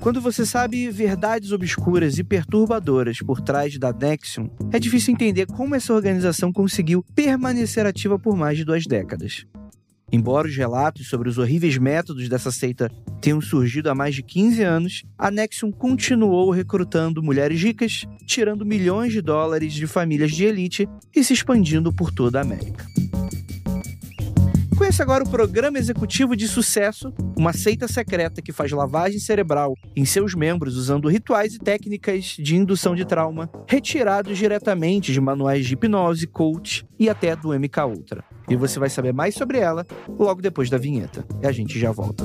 Quando você sabe verdades obscuras e perturbadoras por trás da Nexium, é difícil entender como essa organização conseguiu permanecer ativa por mais de duas décadas. Embora os relatos sobre os horríveis métodos dessa seita tenham surgido há mais de 15 anos, a Nexium continuou recrutando mulheres ricas, tirando milhões de dólares de famílias de elite e se expandindo por toda a América. Conheça agora o Programa Executivo de Sucesso, uma seita secreta que faz lavagem cerebral em seus membros usando rituais e técnicas de indução de trauma retirados diretamente de manuais de hipnose, coach e até do MK Ultra. E você vai saber mais sobre ela logo depois da vinheta. E a gente já volta.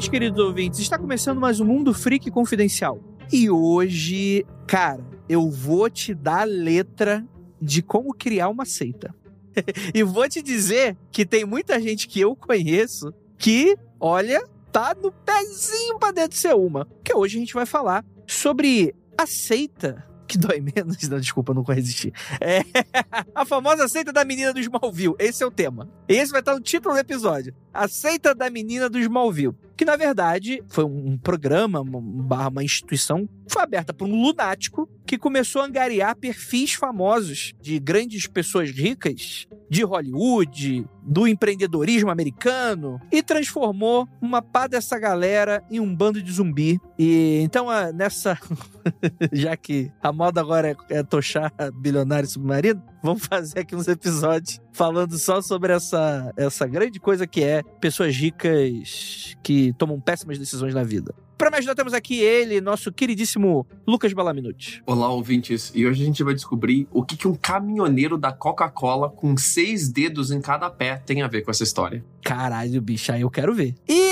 Noites, queridos ouvintes. Está começando mais um Mundo Freak Confidencial. E hoje, cara, eu vou te dar a letra de como criar uma seita. e vou te dizer que tem muita gente que eu conheço que, olha, tá no pezinho pra dentro de ser uma. Que hoje a gente vai falar sobre a seita que dói menos. Não, desculpa, não vou resistir. É a famosa seita da menina do Smallville. Esse é o tema. Esse vai estar no título do episódio. A seita da menina do Smallville. Que, na verdade, foi um programa, uma, uma instituição, foi aberta por um lunático que começou a angariar perfis famosos de grandes pessoas ricas de Hollywood, do empreendedorismo americano e transformou uma pá dessa galera em um bando de zumbi. E então, nessa. já que a moda agora é, é tochar bilionário submarino, vamos fazer aqui uns episódios falando só sobre essa, essa grande coisa que é pessoas ricas que tomam péssimas decisões na vida. Para me ajudar, temos aqui ele, nosso queridíssimo Lucas Balaminuti. Olá, ouvintes. E hoje a gente vai descobrir o que, que um caminhoneiro da Coca-Cola com seis dedos em cada pé tem a ver com essa história. Caralho, bicho, aí eu quero ver. E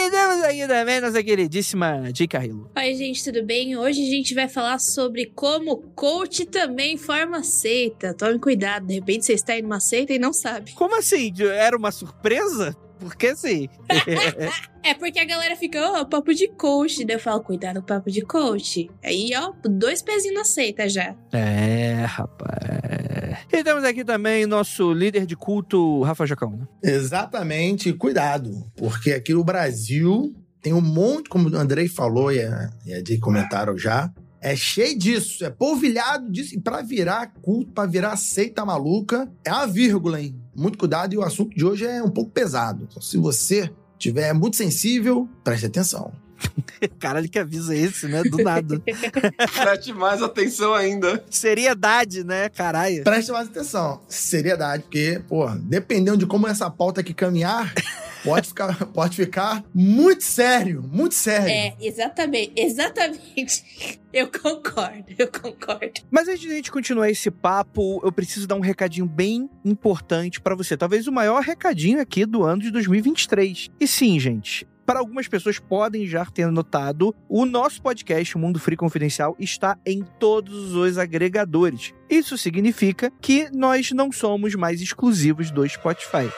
aqui também nossa queridíssima J. Carrillo. Oi, gente, tudo bem? Hoje a gente vai falar sobre como coach também forma seita. Tome cuidado, de repente você está em uma seita e não sabe. Como assim? Era uma surpresa? Porque assim. É porque a galera fica, ó, papo de coach. Daí eu falo, cuidado, papo de coach. Aí, ó, dois pezinhos na seita já. É, rapaz. E temos aqui também nosso líder de culto, Rafa Jacão. Exatamente, cuidado, porque aqui no Brasil tem um monte, como o Andrei falou e a, e a Jay comentaram já, é cheio disso, é polvilhado disso. E pra virar culto, pra virar seita maluca, é uma vírgula, hein? Muito cuidado e o assunto de hoje é um pouco pesado. Então, se você tiver muito sensível, preste atenção. Caralho, que aviso é esse, né? Do nada. Preste mais atenção ainda. Seriedade, né? Caralho. Preste mais atenção. Seriedade, porque, pô, dependendo de como essa pauta aqui caminhar, pode ficar, pode ficar muito sério, muito sério. É, exatamente, exatamente. Eu concordo, eu concordo. Mas antes de a gente continuar esse papo, eu preciso dar um recadinho bem importante pra você. Talvez o maior recadinho aqui do ano de 2023. E sim, gente, para algumas pessoas podem já ter notado, o nosso podcast, o Mundo Free Confidencial, está em todos os agregadores. Isso significa que nós não somos mais exclusivos do Spotify.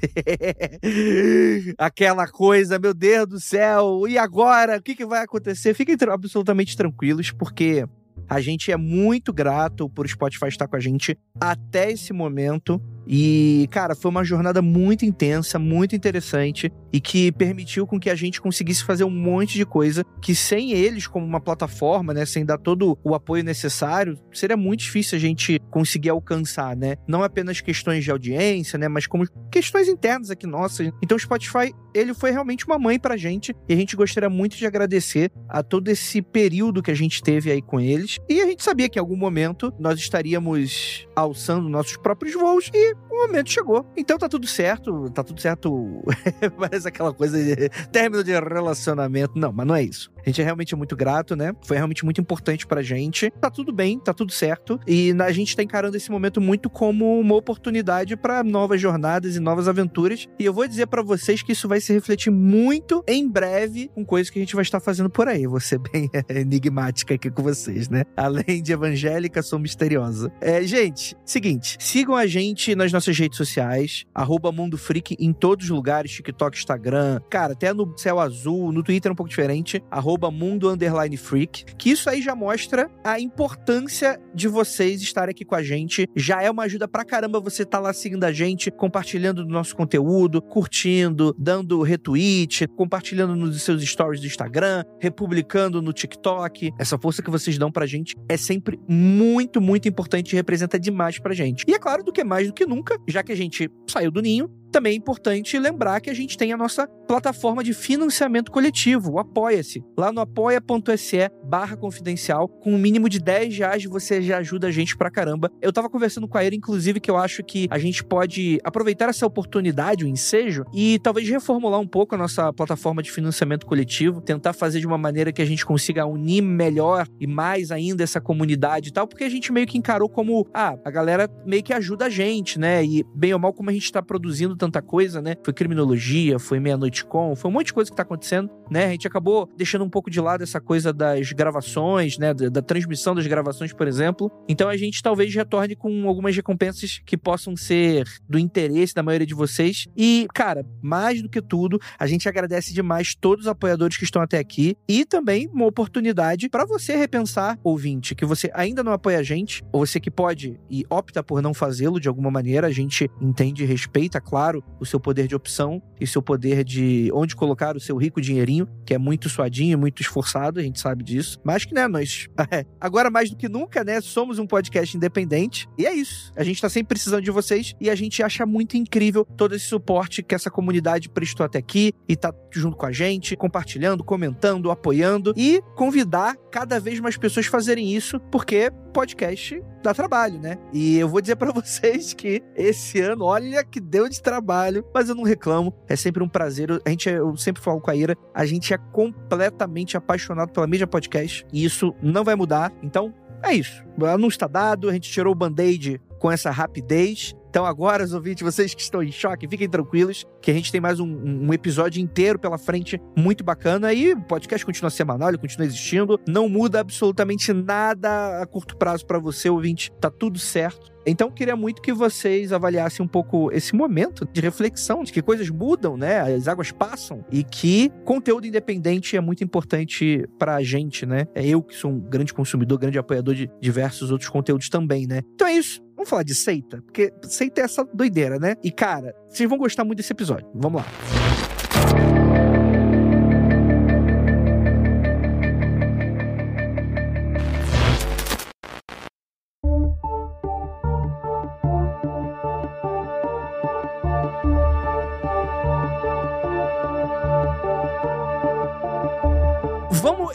Aquela coisa, meu Deus do céu, e agora? O que, que vai acontecer? Fiquem absolutamente tranquilos, porque a gente é muito grato por Spotify estar com a gente até esse momento. E, cara, foi uma jornada muito intensa, muito interessante e que permitiu com que a gente conseguisse fazer um monte de coisa que sem eles como uma plataforma, né, sem dar todo o apoio necessário, seria muito difícil a gente conseguir alcançar, né? Não apenas questões de audiência, né, mas como questões internas aqui nossas. Então o Spotify, ele foi realmente uma mãe pra gente e a gente gostaria muito de agradecer a todo esse período que a gente teve aí com eles. E a gente sabia que em algum momento nós estaríamos alçando nossos próprios voos e o momento chegou. Então tá tudo certo, tá tudo certo. Parece aquela coisa de término de relacionamento. Não, mas não é isso. A gente é realmente muito grato, né? Foi realmente muito importante pra gente. Tá tudo bem, tá tudo certo. E a gente tá encarando esse momento muito como uma oportunidade para novas jornadas e novas aventuras. E eu vou dizer para vocês que isso vai se refletir muito em breve com coisas que a gente vai estar fazendo por aí. Vou ser bem enigmática aqui com vocês, né? Além de evangélica, sou misteriosa. É, gente, seguinte, sigam a gente nas nossas redes sociais, arroba Mundo Freak em todos os lugares, TikTok, Instagram, cara, até no Céu Azul, no Twitter é um pouco diferente, arroba Mundo Underline Freak, que isso aí já mostra a importância de vocês estarem aqui com a gente. Já é uma ajuda pra caramba você estar tá lá seguindo a gente, compartilhando do nosso conteúdo, curtindo, dando retweet, compartilhando nos seus stories do Instagram, republicando no TikTok. Essa força que vocês dão pra gente é sempre muito, muito importante e representa demais pra gente. E é claro, do que mais do que nunca, já que a gente saiu do ninho, também é importante lembrar que a gente tem a nossa plataforma de financiamento coletivo, o Apoia-se. Lá no apoia.se barra confidencial, com um mínimo de 10 reais você já ajuda a gente pra caramba. Eu tava conversando com a Ira, inclusive, que eu acho que a gente pode aproveitar essa oportunidade, o ensejo, e talvez reformular um pouco a nossa plataforma de financiamento coletivo, tentar fazer de uma maneira que a gente consiga unir melhor e mais ainda essa comunidade e tal, porque a gente meio que encarou como, ah, a galera meio que ajuda a gente, né? E bem ou mal como a gente tá produzindo tanta coisa, né? Foi criminologia, foi meia-noite com, foi um monte de coisa que tá acontecendo, né? A gente acabou deixando um pouco de lado essa coisa das gravações, né? Da, da transmissão das gravações, por exemplo. Então a gente talvez retorne com algumas recompensas que possam ser do interesse da maioria de vocês. E, cara, mais do que tudo, a gente agradece demais todos os apoiadores que estão até aqui e também uma oportunidade para você repensar, ouvinte, que você ainda não apoia a gente, ou você que pode e opta por não fazê-lo de alguma maneira, a gente entende e respeita, claro claro o seu poder de opção e seu poder de onde colocar o seu rico dinheirinho, que é muito suadinho, muito esforçado, a gente sabe disso. Mas que, né, nós, agora mais do que nunca, né, somos um podcast independente. E é isso. A gente tá sempre precisando de vocês e a gente acha muito incrível todo esse suporte que essa comunidade prestou até aqui e tá junto com a gente, compartilhando, comentando, apoiando e convidar cada vez mais pessoas a fazerem isso, porque podcast dá trabalho, né? E eu vou dizer para vocês que esse ano, olha que deu de trabalho, mas eu não reclamo. É sempre um prazer. A gente, eu sempre falo com a Ira, a gente é completamente apaixonado pela mídia podcast e isso não vai mudar. Então, é isso. O anúncio está dado, a gente tirou o band-aid com essa rapidez. Então agora, os ouvintes, vocês que estão em choque, fiquem tranquilos, que a gente tem mais um, um, episódio inteiro pela frente, muito bacana. E o podcast continua semanal, ele continua existindo. Não muda absolutamente nada a curto prazo para você, ouvinte. Tá tudo certo. Então, queria muito que vocês avaliassem um pouco esse momento de reflexão, de que coisas mudam, né? As águas passam e que conteúdo independente é muito importante pra gente, né? É eu que sou um grande consumidor, grande apoiador de diversos outros conteúdos também, né? Então é isso. Vamos falar de seita? Porque seita é essa doideira, né? E, cara, vocês vão gostar muito desse episódio. Vamos lá.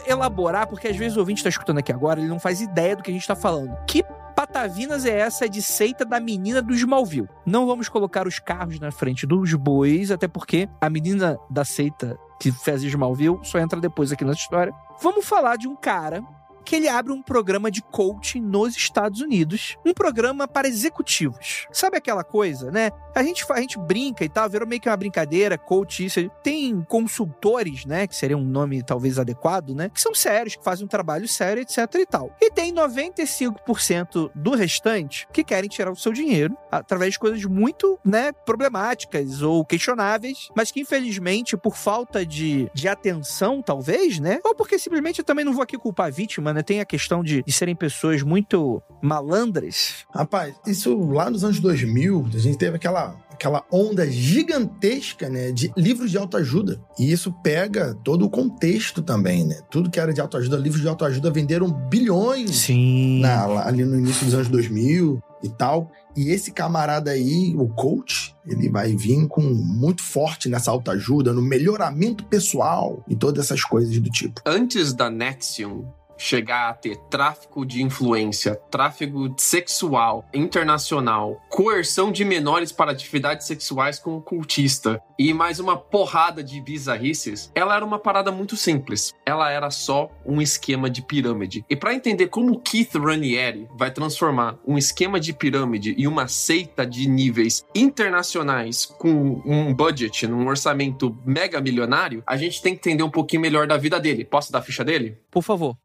elaborar, porque às vezes o ouvinte está escutando aqui agora, ele não faz ideia do que a gente está falando. Que patavinas é essa de seita da menina do Smallville? Não vamos colocar os carros na frente dos bois, até porque a menina da seita que fez Smallville só entra depois aqui nessa história. Vamos falar de um cara que ele abre um programa de coaching nos Estados Unidos, um programa para executivos. Sabe aquela coisa, né? A gente, a gente brinca e tal, virou meio que uma brincadeira, coach, isso. Tem consultores, né? Que seria um nome talvez adequado, né? Que são sérios, que fazem um trabalho sério, etc e tal. E tem 95% do restante que querem tirar o seu dinheiro através de coisas muito, né, problemáticas ou questionáveis, mas que infelizmente, por falta de, de atenção, talvez, né? Ou porque simplesmente eu também não vou aqui culpar a vítima, né? Tem a questão de, de serem pessoas muito malandras. Rapaz, isso lá nos anos 2000, a gente teve aquela aquela onda gigantesca, né, de livros de autoajuda. E isso pega todo o contexto também, né? Tudo que era de autoajuda, livros de autoajuda venderam bilhões Sim. na- ali no início dos anos 2000 e tal. E esse camarada aí, o coach, ele vai vir com muito forte nessa autoajuda, no melhoramento pessoal e todas essas coisas do tipo. Antes da Nexium chegar a ter tráfico de influência, tráfico sexual internacional, coerção de menores para atividades sexuais com cultista e mais uma porrada de bizarrices, ela era uma parada muito simples. Ela era só um esquema de pirâmide. E para entender como Keith Raniere vai transformar um esquema de pirâmide e uma seita de níveis internacionais com um budget, num orçamento mega milionário, a gente tem que entender um pouquinho melhor da vida dele. Posso dar a ficha dele? Por favor.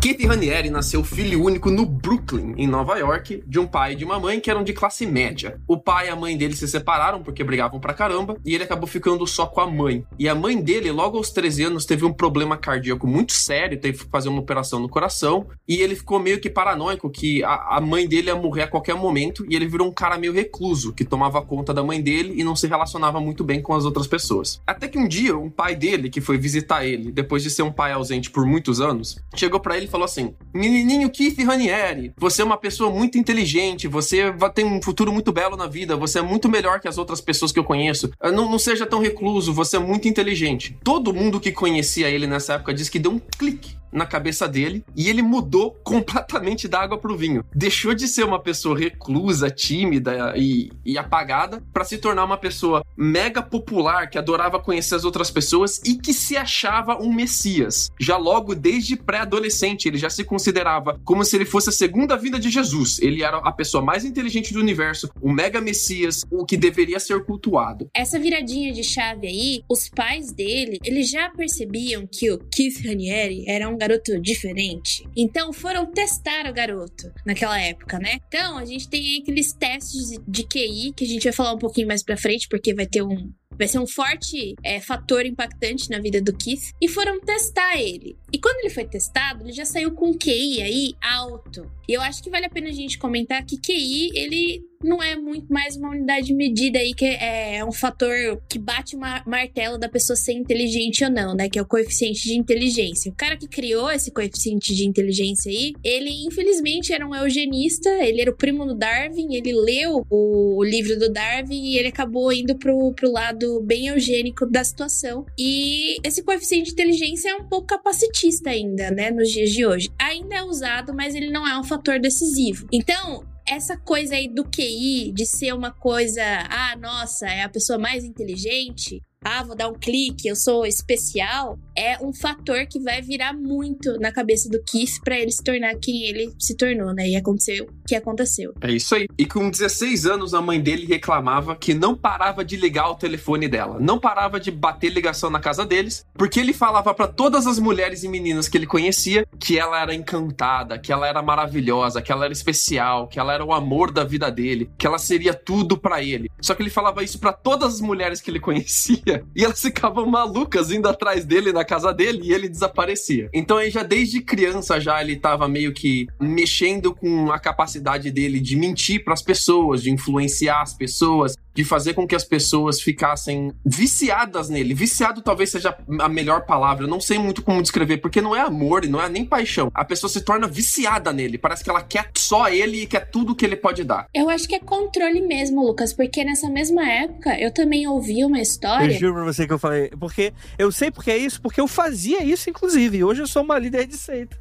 Keith Raniere nasceu filho único no Brooklyn, em Nova York, de um pai e de uma mãe que eram de classe média. O pai e a mãe dele se separaram porque brigavam pra caramba e ele acabou ficando só com a mãe. E a mãe dele, logo aos 13 anos, teve um problema cardíaco muito sério, teve que fazer uma operação no coração e ele ficou meio que paranoico que a, a mãe dele ia morrer a qualquer momento e ele virou um cara meio recluso, que tomava conta da mãe dele e não se relacionava muito bem com as outras pessoas. Até que um dia, um pai dele, que foi visitar ele, depois de ser um pai ausente por muitos anos, chegou pra ele falou assim: Menininho Keith Ranieri, você é uma pessoa muito inteligente, você ter um futuro muito belo na vida, você é muito melhor que as outras pessoas que eu conheço. Ah, Não, não seja tão recluso, você é muito inteligente. Todo mundo que conhecia ele nessa época disse que deu um clique na cabeça dele e ele mudou completamente da água pro vinho. Deixou de ser uma pessoa reclusa, tímida e, e apagada para se tornar uma pessoa mega popular que adorava conhecer as outras pessoas e que se achava um messias. Já logo desde pré-adolescente ele já se considerava como se ele fosse a segunda vinda de Jesus. Ele era a pessoa mais inteligente do universo, o mega messias, o que deveria ser cultuado. Essa viradinha de chave aí, os pais dele, eles já percebiam que o Keith Raniere era um garoto diferente. Então foram testar o garoto naquela época, né? Então a gente tem aqueles testes de QI que a gente vai falar um pouquinho mais pra frente, porque vai ter um. Vai ser um forte é, fator impactante na vida do Keith. E foram testar ele. E quando ele foi testado, ele já saiu com QI aí alto. E eu acho que vale a pena a gente comentar que QI, ele não é muito mais uma unidade de medida aí que é um fator que bate uma martelo da pessoa ser inteligente ou não, né? Que é o coeficiente de inteligência. O cara que criou esse coeficiente de inteligência aí, ele infelizmente era um eugenista, ele era o primo do Darwin, ele leu o, livro do Darwin e ele acabou indo pro, pro lado bem eugênico da situação. E esse coeficiente de inteligência é um pouco capacitista ainda, né? Nos dias de hoje. Ainda é usado, mas ele não é um fator decisivo. Então, essa coisa aí do QI, de ser uma coisa, ah, nossa, é a pessoa mais inteligente, ah, vou dar um clique, eu sou especial, é um fator que vai virar muito na cabeça do Keith pra ele se tornar quem ele se tornou, né? E aconteceu o que aconteceu. É isso aí. E com 16 anos, a mãe dele reclamava que não parava de ligar o telefone dela, não parava de bater ligação na casa deles, porque ele falava pra todas as mulheres e meninas que ele conhecia que ela era encantada, que ela era maravilhosa, que ela era especial, que ela era o amor da vida dele, que ela seria tudo pra ele. Só que ele falava isso pra todas as mulheres que ele conhecia e elas ficavam malucas indo atrás dele na casa dele e ele desaparecia. Então aí já desde criança já ele tava meio que mexendo com a capacidade dele de mentir pras pessoas, de influenciar as pessoas, de fazer com que as pessoas ficassem viciadas nele. Viciado talvez seja a melhor palavra, eu não sei muito como descrever, porque não é amor e não é nem paixão. A pessoa se torna viciada nele, parece que ela quer só ele e quer tudo que ele pode dar. Eu acho que é controle mesmo, Lucas, porque nessa mesma época eu também ouvi uma Eu história. juro pra você que eu falei. Porque eu sei porque é isso, porque eu fazia isso, inclusive. E hoje eu sou uma líder de seita.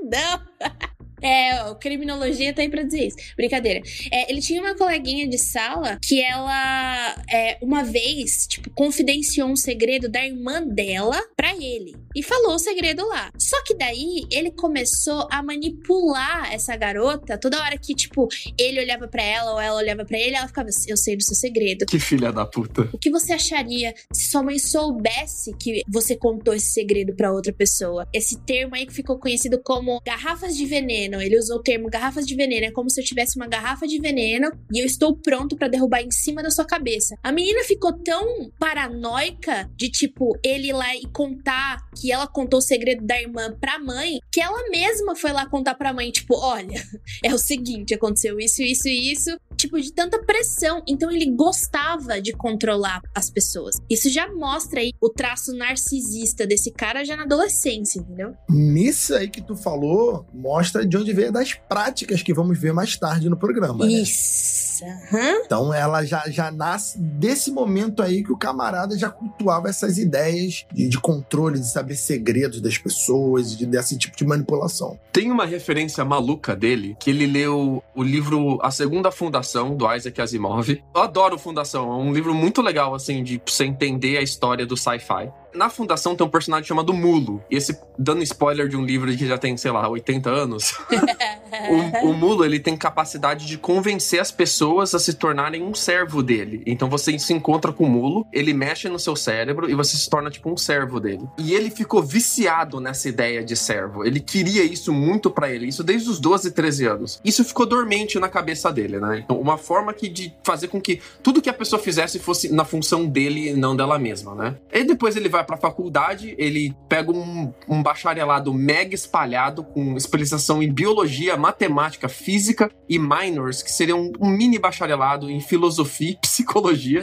Não! É, criminologia tá aí pra dizer isso. Brincadeira. É, ele tinha uma coleguinha de sala que ela, é, uma vez, tipo, confidenciou um segredo da irmã dela pra ele. E falou o segredo lá. Só que daí, ele começou a manipular essa garota. Toda hora que, tipo, ele olhava pra ela ou ela olhava pra ele, ela ficava assim, eu sei do seu segredo. Que filha da puta. O que você acharia se sua mãe soubesse que você contou esse segredo pra outra pessoa? Esse termo aí que ficou conhecido como garrafas de veneno. Veneno. Ele usou o termo garrafas de veneno. É como se eu tivesse uma garrafa de veneno e eu estou pronto para derrubar em cima da sua cabeça. A menina ficou tão paranoica de tipo ele ir lá e contar que ela contou o segredo da irmã pra mãe, que ela mesma foi lá contar pra mãe, tipo, olha, é o seguinte, aconteceu isso, isso e isso, tipo, de tanta pressão. Então ele gostava de controlar as pessoas. Isso já mostra aí o traço narcisista desse cara já na adolescência, entendeu? Nisso aí que tu falou, mostra de onde veio das práticas que vamos ver mais tarde no programa. Né? Isso. Uhum. Então ela já, já nasce desse momento aí que o camarada já cultuava essas ideias de, de controle, de saber segredos das pessoas, de, desse tipo de manipulação. Tem uma referência maluca dele que ele leu o livro A Segunda Fundação do Isaac Asimov. Eu adoro Fundação, é um livro muito legal assim de você entender a história do sci-fi. Na fundação tem um personagem chamado Mulo. E esse, dando spoiler de um livro que já tem, sei lá, 80 anos. o, o, Mulo, ele tem capacidade de convencer as pessoas a se tornarem um servo dele. Então você se encontra com o Mulo, ele mexe no seu cérebro e você se torna tipo um servo dele. E ele ficou viciado nessa ideia de servo. Ele queria isso muito para ele, isso desde os 12, 13 anos. Isso ficou dormente na cabeça dele, né? Então, uma forma que de fazer com que tudo que a pessoa fizesse fosse na função dele e não dela mesma, né? E depois ele vai pra faculdade, ele pega um, um bacharelado mega espalhado com especialização em biologia, matemática, física e minors, que seriam um, um mini bacharelado em filosofia e psicologia.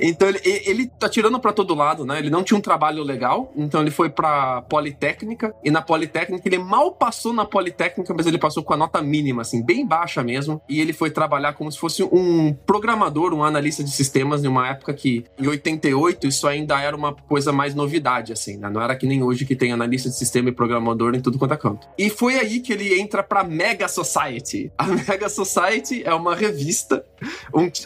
então ele, ele tá tirando para todo lado, né? Ele não tinha um trabalho legal, então ele foi pra Politécnica, e na Politécnica ele mal passou na Politécnica, mas ele passou com a nota mínima, assim, bem baixa mesmo, e ele foi trabalhar como se fosse um programador, um analista de sistemas, em uma época que, em 88, isso ainda era uma coisa mais novidade, assim, né? Não era que nem hoje que tem analista de sistema e programador em tudo quanto é canto. E foi aí que ele entra pra Mega Society. A Mega Society é uma revista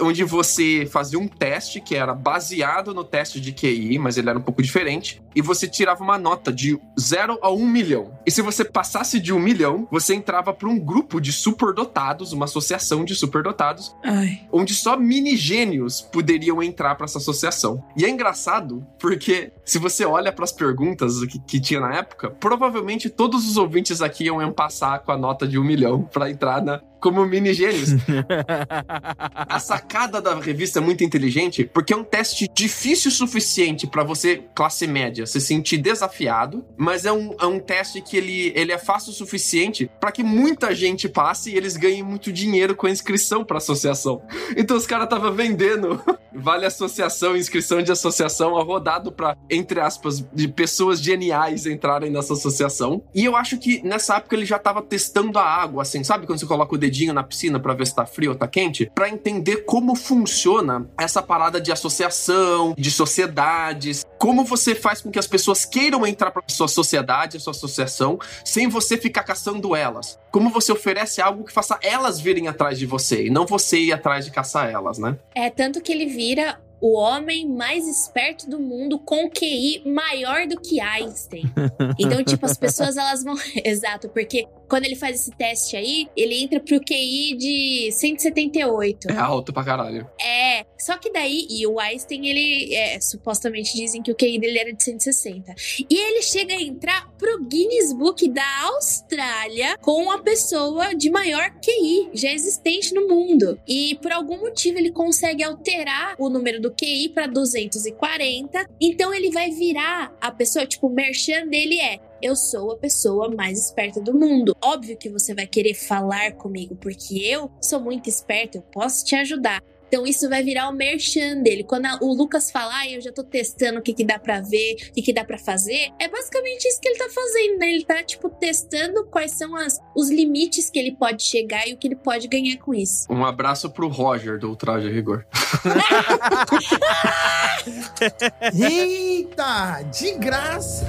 onde você fazia um teste que era baseado no teste de QI, mas ele era um pouco diferente, e você tirava uma nota de 0 a 1 milhão. E se você passasse de 1 milhão, você entrava para um grupo de superdotados, uma associação de superdotados, Ai. onde só mini gênios poderiam entrar para essa associação. E é engraçado porque se você olha para as perguntas que, que, tinha na época, provavelmente todos os ouvintes aqui iam passar com a nota de um milhão para entrar na, como mini gênios. a sacada da revista é muito inteligente porque é um teste difícil o suficiente para você, classe média, se sentir desafiado, mas é um, é um teste que ele, ele é fácil o suficiente para que muita gente passe e eles ganhem muito dinheiro com a inscrição para associação. Então os caras estavam vendendo vale associação, inscrição de associação, rodado para entre aspas, de pessoas geniais entrarem nessa associação. E eu acho que nessa época ele já tava testando a água, assim, sabe quando você coloca o dedinho na piscina para ver se tá frio ou tá quente? Para entender como funciona essa parada de associação, de sociedades, como você faz com que as pessoas queiram entrar para sua sociedade, a sua associação, sem você ficar caçando elas. Como você oferece algo que faça elas virem atrás de você e não você ir atrás de caçar elas, né? É tanto que ele vira o homem mais esperto do mundo com QI maior do que Einstein. Então, tipo, as pessoas elas vão. Exato, porque quando ele faz esse teste aí, ele entra pro QI de 178. É alto pra caralho. É, só que daí, e o Einstein, ele é, supostamente dizem que o QI dele era de 160. E ele chega a entrar pro Guinness Book da Austrália com a pessoa de maior QI já existente no mundo. E por algum motivo ele consegue alterar o número do QI para 240. Então ele vai virar a pessoa, tipo, o merchan dele é eu sou a pessoa mais esperta do mundo. Óbvio que você vai querer falar comigo, porque eu sou muito esperta, eu posso te ajudar. Então isso vai virar o merchan dele. Quando a, o Lucas falar, ah, eu já tô testando o que, que dá para ver, o que, que dá para fazer, é basicamente isso que ele tá fazendo, né? Ele tá, tipo, testando quais são as, os limites que ele pode chegar e o que ele pode ganhar com isso. Um abraço pro Roger do Ultraje Rigor. Eita! De graça!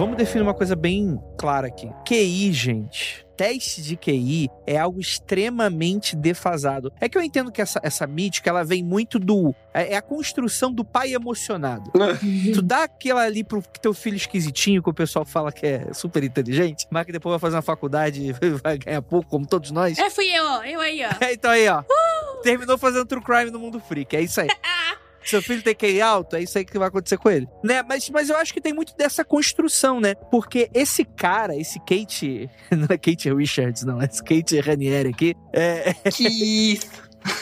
Vamos definir uma coisa bem clara aqui. QI, gente. Teste de QI é algo extremamente defasado. É que eu entendo que essa, essa mítica ela vem muito do. É, é a construção do pai emocionado. tu dá aquela ali pro teu filho esquisitinho que o pessoal fala que é super inteligente, mas que depois vai fazer uma faculdade e vai ganhar pouco, como todos nós. É, fui eu, ó. Eu aí, ó. É, então aí, ó. Uh! Terminou fazendo true crime no mundo freak. É isso aí. Seu filho tem QI alto, é isso aí que vai acontecer com ele. Né? Mas, mas eu acho que tem muito dessa construção, né? Porque esse cara, esse Kate. Não é Kate Richards, não, é esse Kate Ranieri aqui. É, Keith.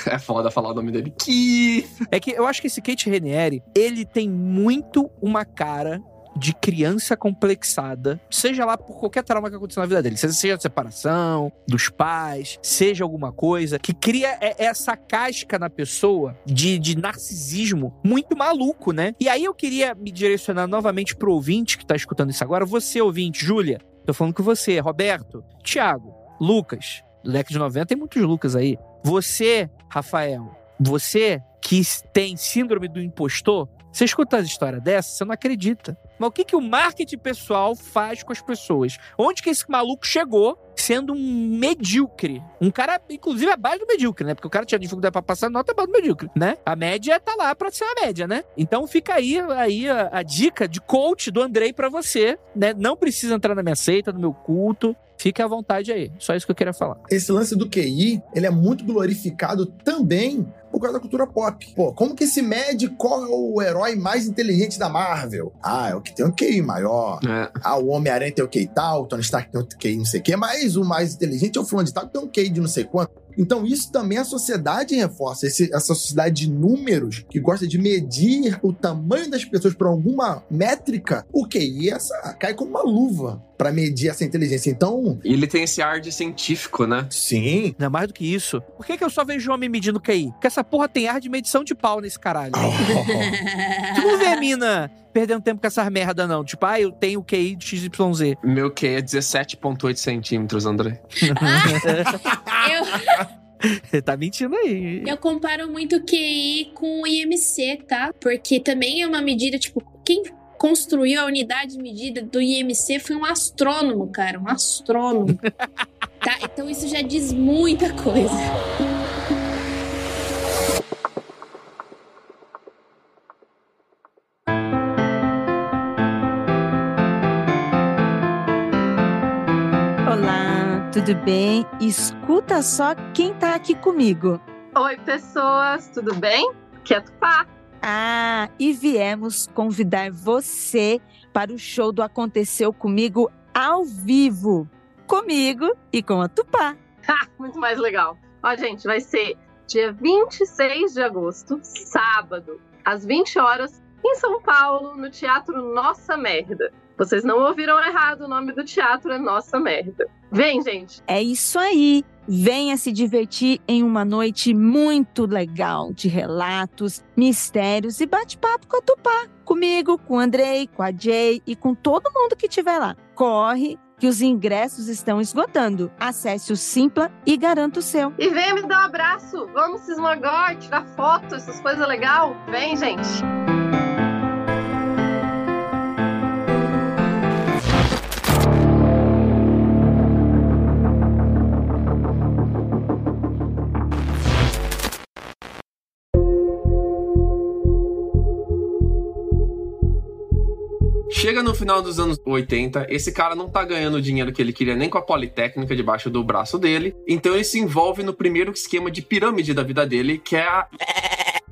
É foda falar o nome dele. Keith. é que eu acho que esse Kate Ranieri, ele tem muito uma cara de criança complexada, seja lá por qualquer trauma que aconteceu na vida dele, seja, a separação dos pais, seja alguma coisa, que cria é- essa casca na pessoa de, de narcisismo muito maluco, né? E aí eu queria me direcionar novamente pro ouvinte que tá escutando isso agora, você ouvinte, Júlia, tô falando com você, Roberto, Thiago, Lucas, leque de 90 tem muitos Lucas aí, você, Rafael, você que tem síndrome do impostor, você escuta as histórias dessas, você não acredita. Mas o que, que o marketing pessoal faz com as pessoas? Onde que esse maluco chegou sendo um medíocre? Um cara, inclusive, abaixo do medíocre, né? Porque o cara tinha dificuldade pra passar nota abaixo do medíocre, né? A média tá lá pra ser a média, né? Então fica aí, aí a, a dica de coach do Andrei pra você, né? Não precisa entrar na minha seita, no meu culto. Fique à vontade aí. Só isso que eu queria falar. Esse lance do QI, ele é muito glorificado também por causa da cultura pop. Pô, como que se mede qual é o herói mais inteligente da Marvel? Ah, é o que tem um QI maior. É. Ah, o Homem-Aranha tem o QI tal, o Tony Stark tem o QI não sei o quê, mas o mais inteligente é o fulano de tal que tem um QI de não sei quanto. Então, isso também a sociedade reforça. Esse- essa sociedade de números que gosta de medir o tamanho das pessoas por alguma métrica, o QI essa, cai como uma luva para medir essa inteligência. Então, E ele tem esse ar de científico, né? sim. Não é mais do que isso. Por que, que eu só vejo homem medindo QI? Porque essa porra tem ar de medição de pau nesse caralho. Tu não vê mina perdendo tempo com essas merda, não. Tipo, ah, eu tenho QI de XYZ. Meu que é 17,8 centímetros, André. Eu, tá mentindo aí. eu comparo muito QI com o IMC, tá? Porque também é uma medida, tipo, quem construiu a unidade de medida do IMC foi um astrônomo, cara. Um astrônomo. tá? Então isso já diz muita coisa. Olá, tudo bem? Escuta só quem tá aqui comigo. Oi, pessoas, tudo bem? Aqui é Tupá. Ah, e viemos convidar você para o show do Aconteceu Comigo ao vivo. Comigo e com a Tupá. Ha, muito mais legal. Ó, gente, vai ser dia 26 de agosto, sábado, às 20 horas, em São Paulo, no Teatro Nossa Merda. Vocês não ouviram errado, o nome do teatro é Nossa Merda. Vem, gente. É isso aí. Venha se divertir em uma noite muito legal de relatos, mistérios e bate-papo com a Tupá. Comigo, com o Andrei, com a Jay e com todo mundo que estiver lá. Corre, que os ingressos estão esgotando. Acesse o Simpla e garanta o seu. E venha me dar um abraço. Vamos se esmagar, tirar foto, essas coisas legais. Vem, gente. Chega no final dos anos 80, esse cara não tá ganhando o dinheiro que ele queria nem com a Politécnica debaixo do braço dele. Então ele se envolve no primeiro esquema de pirâmide da vida dele, que é a.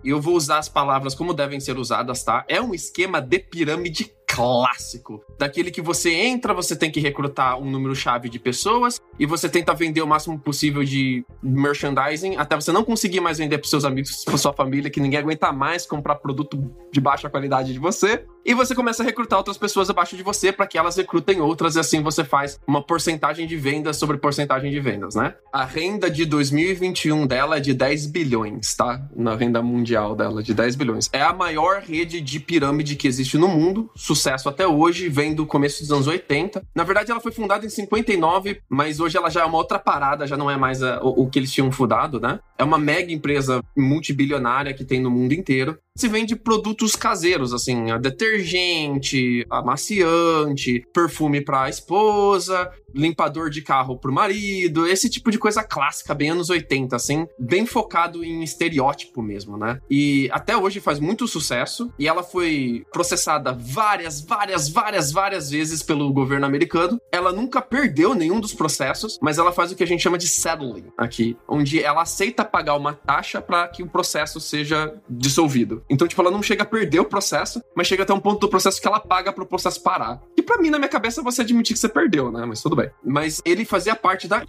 Eu vou usar as palavras como devem ser usadas, tá? É um esquema de pirâmide clássico. Daquele que você entra, você tem que recrutar um número-chave de pessoas e você tenta vender o máximo possível de merchandising até você não conseguir mais vender pros seus amigos, pra sua família, que ninguém aguenta mais comprar produto de baixa qualidade de você. E você começa a recrutar outras pessoas abaixo de você para que elas recrutem outras e assim você faz uma porcentagem de vendas sobre porcentagem de vendas, né? A renda de 2021 dela é de 10 bilhões, tá? Na renda mundial dela de 10 bilhões. É a maior rede de pirâmide que existe no mundo, sucesso até hoje, vem do começo dos anos 80. Na verdade, ela foi fundada em 59, mas hoje ela já é uma outra parada, já não é mais a- o, o que eles tinham fundado, né? É uma mega empresa multibilionária que tem no mundo inteiro. Se vende produtos caseiros, assim, a detergente, amaciante, perfume pra esposa, limpador de carro pro marido, esse tipo de coisa clássica, bem anos 80, assim, bem focado em estereótipo mesmo, né? E até hoje faz muito sucesso, e ela foi processada várias, várias, várias, várias vezes pelo governo americano. Ela nunca perdeu nenhum dos processos, mas ela faz o que a gente chama de settling aqui, onde ela aceita pagar uma taxa para que o processo seja dissolvido. Então, tipo, ela não chega a perder o processo, mas chega até um ponto do processo que ela paga pro processo parar. E pra mim, na minha cabeça, você admitir que você perdeu, né? Mas tudo bem. Mas ele fazia parte da.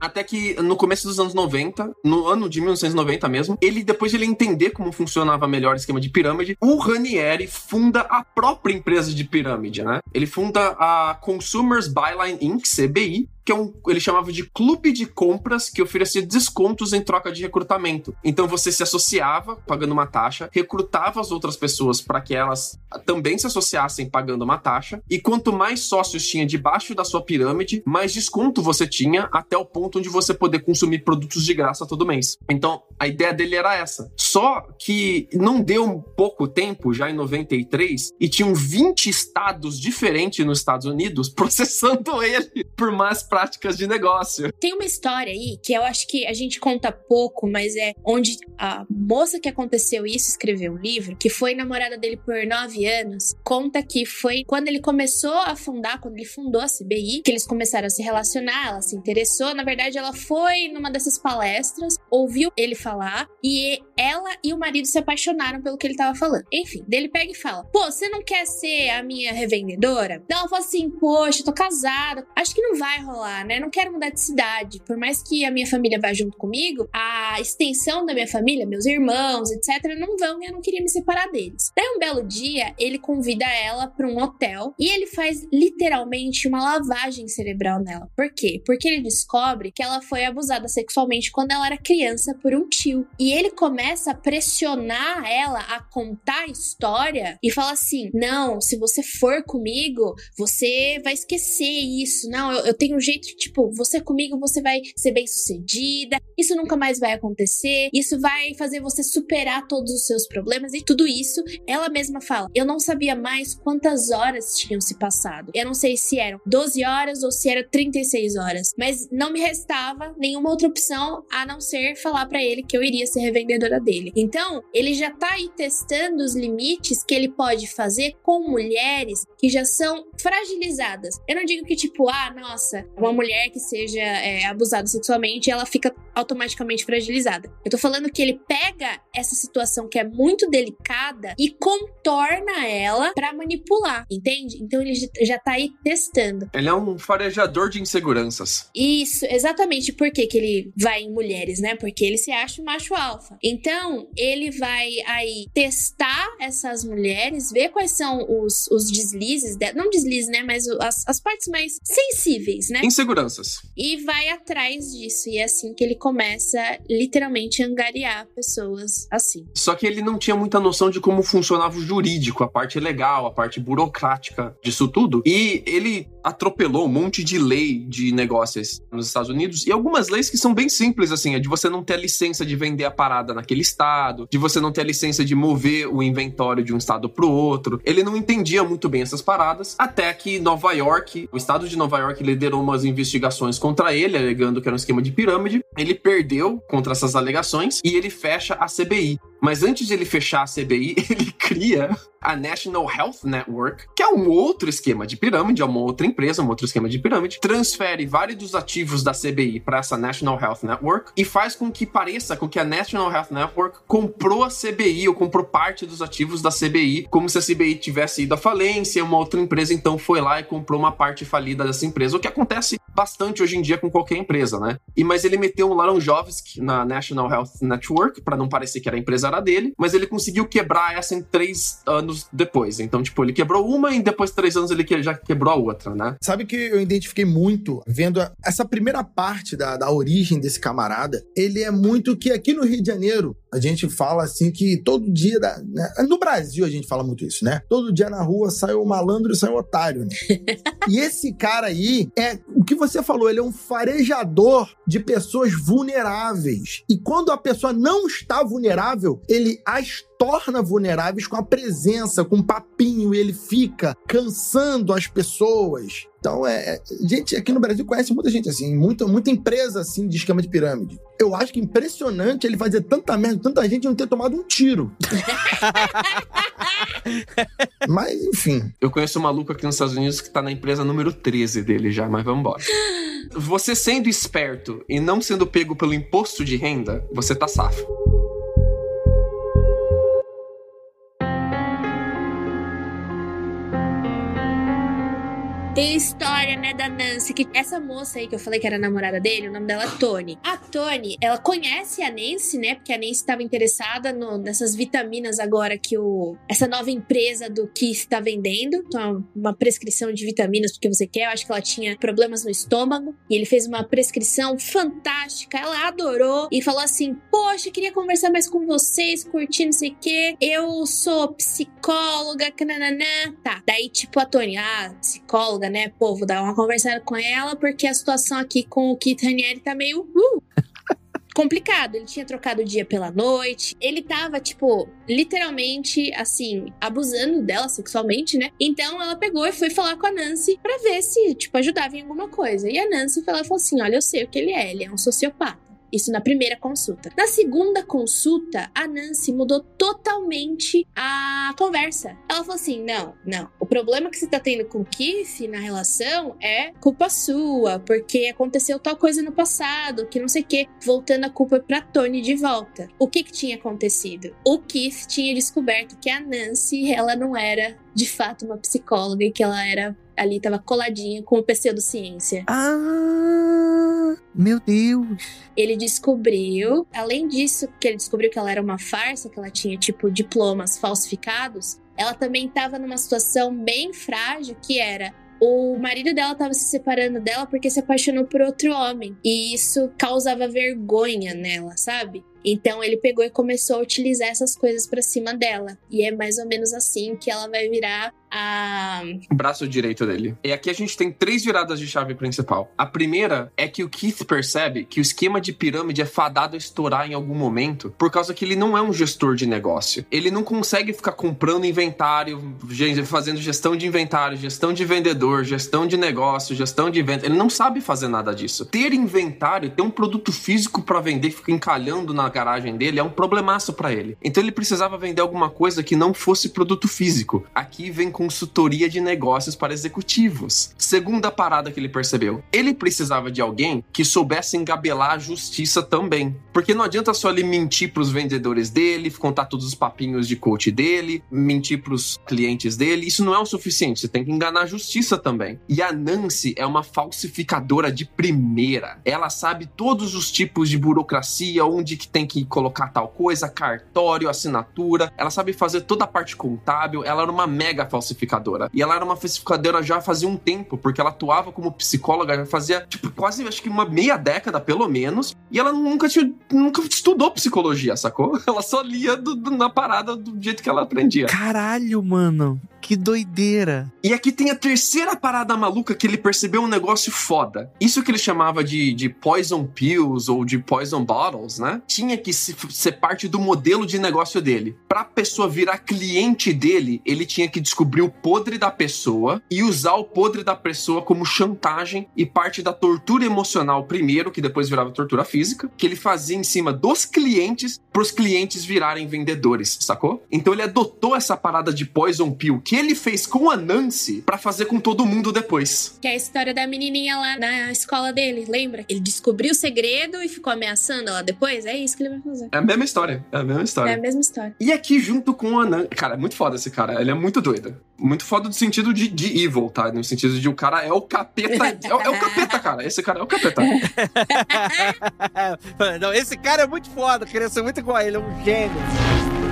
Até que no começo dos anos 90, no ano de 1990 mesmo, ele, depois de ele entender como funcionava melhor o esquema de pirâmide, o Ranieri funda a própria empresa de pirâmide, né? Ele funda a Consumers Byline Inc., CBI, que é um, ele chamava de clube de compras que oferecia descontos em troca de recrutamento. Então você se associava pagando uma taxa, recrutava as outras pessoas para que elas também se associassem pagando uma taxa, e quanto mais sócios tinha debaixo da sua pirâmide, mais desconto você tinha até o ponto onde você poder consumir produtos de graça todo mês. Então a ideia dele era essa. Só que não deu pouco tempo, já em 93, e tinham 20 estados diferentes nos Estados Unidos processando ele por mais práticas de negócio. Tem uma história aí que eu acho que a gente conta pouco, mas é onde a moça que aconteceu isso escreveu um livro, que foi namorada dele por nove anos, conta que foi quando ele começou a fundar, quando ele fundou a CBI, que eles começaram a se relacionar, ela se interessou. Na verdade, ela foi numa dessas palestras, ouviu ele falar e ela e o marido se apaixonaram pelo que ele tava falando. Enfim, dele pega e fala: Pô, você não quer ser a minha revendedora? Então ela fala assim: Poxa, tô casada, acho que não vai rolar né? Não quero mudar de cidade. Por mais que a minha família vá junto comigo, a extensão da minha família, meus irmãos, etc., não vão e eu não queria me separar deles. Daí um belo dia, ele convida ela para um hotel e ele faz literalmente uma lavagem cerebral nela. Por quê? Porque ele descobre que ela foi abusada sexualmente quando ela era criança por um tio. E ele começa a pressionar ela a contar a história e fala assim: não, se você for comigo, você vai esquecer isso. Não, eu, eu tenho um jeito jeito, tipo, você comigo, você vai ser bem sucedida, isso nunca mais vai acontecer, isso vai fazer você superar todos os seus problemas e tudo isso, ela mesma fala. Eu não sabia mais quantas horas tinham se passado. Eu não sei se eram 12 horas ou se era 36 horas, mas não me restava nenhuma outra opção a não ser falar para ele que eu iria ser revendedora dele. Então, ele já tá aí testando os limites que ele pode fazer com mulheres que já são fragilizadas. Eu não digo que tipo, ah, nossa, uma mulher que seja é, abusada sexualmente, ela fica automaticamente fragilizada. Eu tô falando que ele pega essa situação que é muito delicada e contorna ela para manipular, entende? Então ele já tá aí testando. Ele é um farejador de inseguranças. Isso, exatamente. Por que, que ele vai em mulheres, né? Porque ele se acha um macho alfa. Então, ele vai aí testar essas mulheres, ver quais são os, os deslizes, de, não deslizes, né? Mas as, as partes mais sensíveis, né? Inseguranças. E vai atrás disso. E é assim que ele começa literalmente a angariar pessoas assim. Só que ele não tinha muita noção de como funcionava o jurídico, a parte legal, a parte burocrática disso tudo. E ele atropelou um monte de lei de negócios nos Estados Unidos e algumas leis que são bem simples, assim, é de você não ter a licença de vender a parada naquele estado, de você não ter a licença de mover o inventório de um estado pro outro. Ele não entendia muito bem essas paradas, até que Nova York, o estado de Nova York liderou umas investigações contra ele, alegando que era um esquema de pirâmide. Ele perdeu contra essas alegações e ele fecha a CBI. Mas antes de ele fechar a CBI, ele cria a National Health Network, que é um outro esquema de pirâmide, é uma outra empresa, um outro esquema de pirâmide, transfere vários dos ativos da CBI para essa National Health Network e faz com que pareça com que a National Health Network comprou a CBI ou comprou parte dos ativos da CBI, como se a CBI tivesse ido à falência, uma outra empresa então foi lá e comprou uma parte falida dessa empresa, o que acontece bastante hoje em dia com qualquer empresa, né? E mas ele meteu um Laranjovski na National Health Network para não parecer que era a empresa era dele, mas ele conseguiu quebrar essa em três anos depois. Então, tipo, ele quebrou uma e depois de três anos ele já quebrou a outra, né? Sabe que eu identifiquei muito vendo essa primeira parte da, da origem desse camarada? Ele é muito que aqui no Rio de Janeiro a gente fala assim que todo dia. Da, né? No Brasil a gente fala muito isso, né? Todo dia na rua sai o malandro e sai o otário, né? e esse cara aí é o que você falou, ele é um farejador de pessoas vulneráveis. E quando a pessoa não está vulnerável, ele as torna vulneráveis com a presença, com o papinho, e ele fica cansando as pessoas. Então, é, é, gente aqui no Brasil conhece muita gente assim, muita, muita empresa assim de esquema de pirâmide. Eu acho que impressionante ele fazer tanta merda, tanta gente não ter tomado um tiro. mas, enfim. Eu conheço um maluco aqui nos Estados Unidos que tá na empresa número 13 dele já, mas vamos embora. Você sendo esperto e não sendo pego pelo imposto de renda, você tá safo. Tem história, né, da Nancy, que essa moça aí que eu falei que era namorada dele, o nome dela é Tony. A Tony, ela conhece a Nancy, né, porque a Nancy estava interessada no, nessas vitaminas agora que o essa nova empresa do Keith está vendendo. Então, uma prescrição de vitaminas porque você quer. Eu acho que ela tinha problemas no estômago e ele fez uma prescrição fantástica. Ela adorou e falou assim: Poxa, queria conversar mais com vocês, curtir não sei o quê. Eu sou psicóloga, cananã. Tá. Daí, tipo, a Tony, ah, psicóloga, né? Pô, vou dar uma conversada com ela porque a situação aqui com o Keith Ranieri tá meio. Uh, complicado. Ele tinha trocado o dia pela noite. Ele tava, tipo, literalmente, assim, abusando dela sexualmente, né? Então ela pegou e foi falar com a Nancy pra ver se, tipo, ajudava em alguma coisa. E a Nancy falou, falou assim: Olha, eu sei o que ele é, ele é um sociopata. Isso na primeira consulta. Na segunda consulta, a Nancy mudou totalmente a conversa. Ela falou assim: não, não. O problema que você tá tendo com o Keith na relação é culpa sua, porque aconteceu tal coisa no passado, que não sei o quê. Voltando a culpa pra Tony de volta. O que que tinha acontecido? O Keith tinha descoberto que a Nancy, ela não era de fato uma psicóloga e que ela era ali, tava coladinha com o pseudociência. Ah, meu Deus. Ele descobriu, além disso, que ele descobriu que ela era uma farsa, que ela tinha, tipo, diplomas falsificados, ela também estava numa situação bem frágil, que era o marido dela estava se separando dela porque se apaixonou por outro homem. E isso causava vergonha nela, sabe? Então ele pegou e começou a utilizar essas coisas para cima dela. E é mais ou menos assim que ela vai virar a. O braço direito dele. E aqui a gente tem três viradas de chave principal. A primeira é que o Keith percebe que o esquema de pirâmide é fadado a estourar em algum momento, por causa que ele não é um gestor de negócio. Ele não consegue ficar comprando inventário, fazendo gestão de inventário, gestão de vendedor, gestão de negócio, gestão de venda. Ele não sabe fazer nada disso. Ter inventário, ter um produto físico para vender que fica encalhando na garagem dele é um problemaço para ele. Então ele precisava vender alguma coisa que não fosse produto físico. Aqui vem consultoria de negócios para executivos. Segunda parada que ele percebeu, ele precisava de alguém que soubesse engabelar a justiça também. Porque não adianta só ele mentir para os vendedores dele, contar todos os papinhos de coach dele, mentir para os clientes dele. Isso não é o suficiente, você tem que enganar a justiça também. E a Nancy é uma falsificadora de primeira. Ela sabe todos os tipos de burocracia, onde que tem que colocar tal coisa, cartório, assinatura. Ela sabe fazer toda a parte contábil. Ela era uma mega falsificadora. E ela era uma falsificadora já fazia um tempo, porque ela atuava como psicóloga já fazia, tipo, quase acho que uma meia década, pelo menos. E ela nunca tinha, nunca estudou psicologia, sacou? Ela só lia do, do, na parada do jeito que ela aprendia. Caralho, mano. Que doideira. E aqui tem a terceira parada maluca que ele percebeu um negócio foda. Isso que ele chamava de, de poison pills ou de poison bottles, né? Tinha que se, ser parte do modelo de negócio dele. Pra pessoa virar cliente dele, ele tinha que descobrir o podre da pessoa e usar o podre da pessoa como chantagem e parte da tortura emocional primeiro, que depois virava tortura física, que ele fazia em cima dos clientes pros clientes virarem vendedores, sacou? Então ele adotou essa parada de poison pill que ele fez com a Nancy para fazer com todo mundo depois. Que é a história da menininha lá na escola dele, lembra? Ele descobriu o segredo e ficou ameaçando ela depois. É isso que ele vai fazer. É a mesma história. É a mesma história. É a mesma história. E aqui, junto com a Nancy. Cara, é muito foda esse cara. Ele é muito doido. Muito foda no sentido de, de evil, tá? No sentido de o cara é o capeta. é, o, é o capeta, cara. Esse cara é o capeta. Não, esse cara é muito foda. Queria ser muito igual a ele. É um gênio.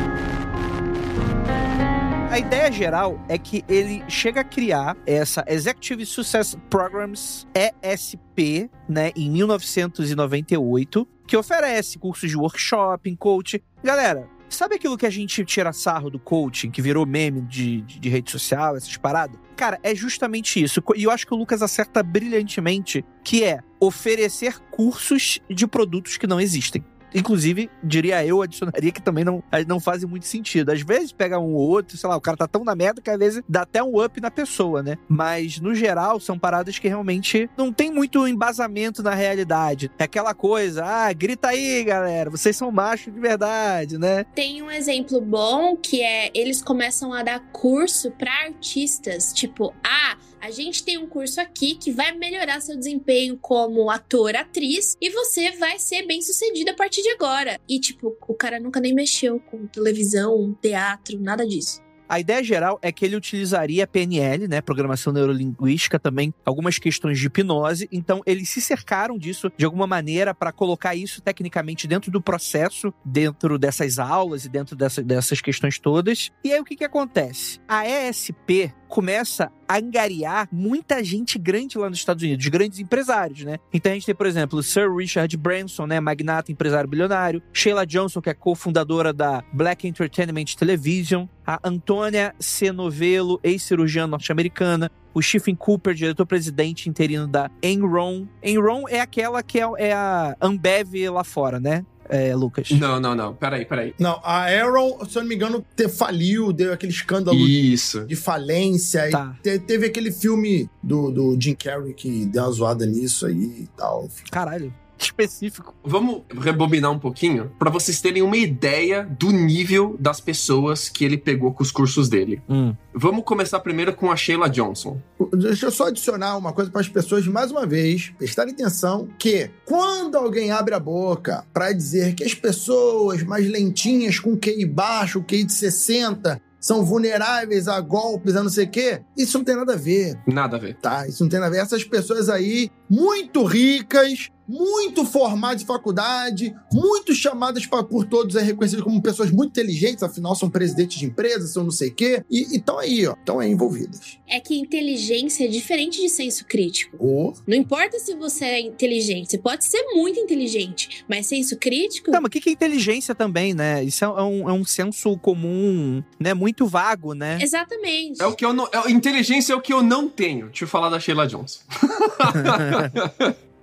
A ideia geral é que ele chega a criar essa Executive Success Programs ESP, né, em 1998, que oferece cursos de workshop, coach. Galera, sabe aquilo que a gente tira sarro do coaching, que virou meme de, de, de rede social, essas paradas? Cara, é justamente isso. E eu acho que o Lucas acerta brilhantemente, que é oferecer cursos de produtos que não existem. Inclusive, diria eu, adicionaria que também não, não faz muito sentido. Às vezes pega um ou outro, sei lá, o cara tá tão na merda que às vezes dá até um up na pessoa, né? Mas, no geral, são paradas que realmente não tem muito embasamento na realidade. É aquela coisa, ah, grita aí, galera, vocês são machos de verdade, né? Tem um exemplo bom que é eles começam a dar curso para artistas, tipo, ah, a gente tem um curso aqui que vai melhorar seu desempenho como ator, atriz, e você vai ser bem sucedido a partir de agora. E, tipo, o cara nunca nem mexeu com televisão, teatro, nada disso. A ideia geral é que ele utilizaria PNL, né, programação neurolinguística, também algumas questões de hipnose. Então, eles se cercaram disso de alguma maneira para colocar isso tecnicamente dentro do processo, dentro dessas aulas e dentro dessa, dessas questões todas. E aí o que, que acontece? A ESP começa a angariar muita gente grande lá nos Estados Unidos, grandes empresários, né? Então a gente tem, por exemplo, Sir Richard Branson, né, magnata empresário bilionário, Sheila Johnson, que é cofundadora da Black Entertainment Television, a Antônia C. Novelo, ex-cirurgiã norte-americana, o Stephen Cooper, diretor-presidente interino da Enron. Enron é aquela que é, é a Ambev lá fora, né? É, Lucas. Não, não, não. Peraí, peraí. Não, a Arrow, se eu não me engano, te faliu, deu aquele escândalo Isso. de falência. Tá. E te- teve aquele filme do, do Jim Carrey que deu uma zoada nisso aí e tal. Caralho. Específico. Vamos rebobinar um pouquinho pra vocês terem uma ideia do nível das pessoas que ele pegou com os cursos dele. Hum. Vamos começar primeiro com a Sheila Johnson. Deixa eu só adicionar uma coisa para as pessoas, mais uma vez, prestarem atenção que quando alguém abre a boca para dizer que as pessoas mais lentinhas, com QI baixo, QI de 60, são vulneráveis a golpes, a não sei o quê, isso não tem nada a ver, Nada a ver. tá? Isso não tem nada a ver. Essas pessoas aí, muito ricas, muito formadas em faculdade, muito chamadas pra- por todos, é reconhecidas como pessoas muito inteligentes, afinal são presidentes de empresas, são não sei o quê, e estão aí, ó, estão aí envolvidas. É que inteligência é diferente de senso crítico. Ou Não importa se você é inteligente, você pode ser muito inteligente, mas senso crítico. Tá, mas o que que é inteligência também, né? Isso é um, é um senso comum, né? Muito vago, né? Exatamente. É o que eu não. é- inteligência é o que eu não tenho. Deixa eu falar da Sheila Johnson.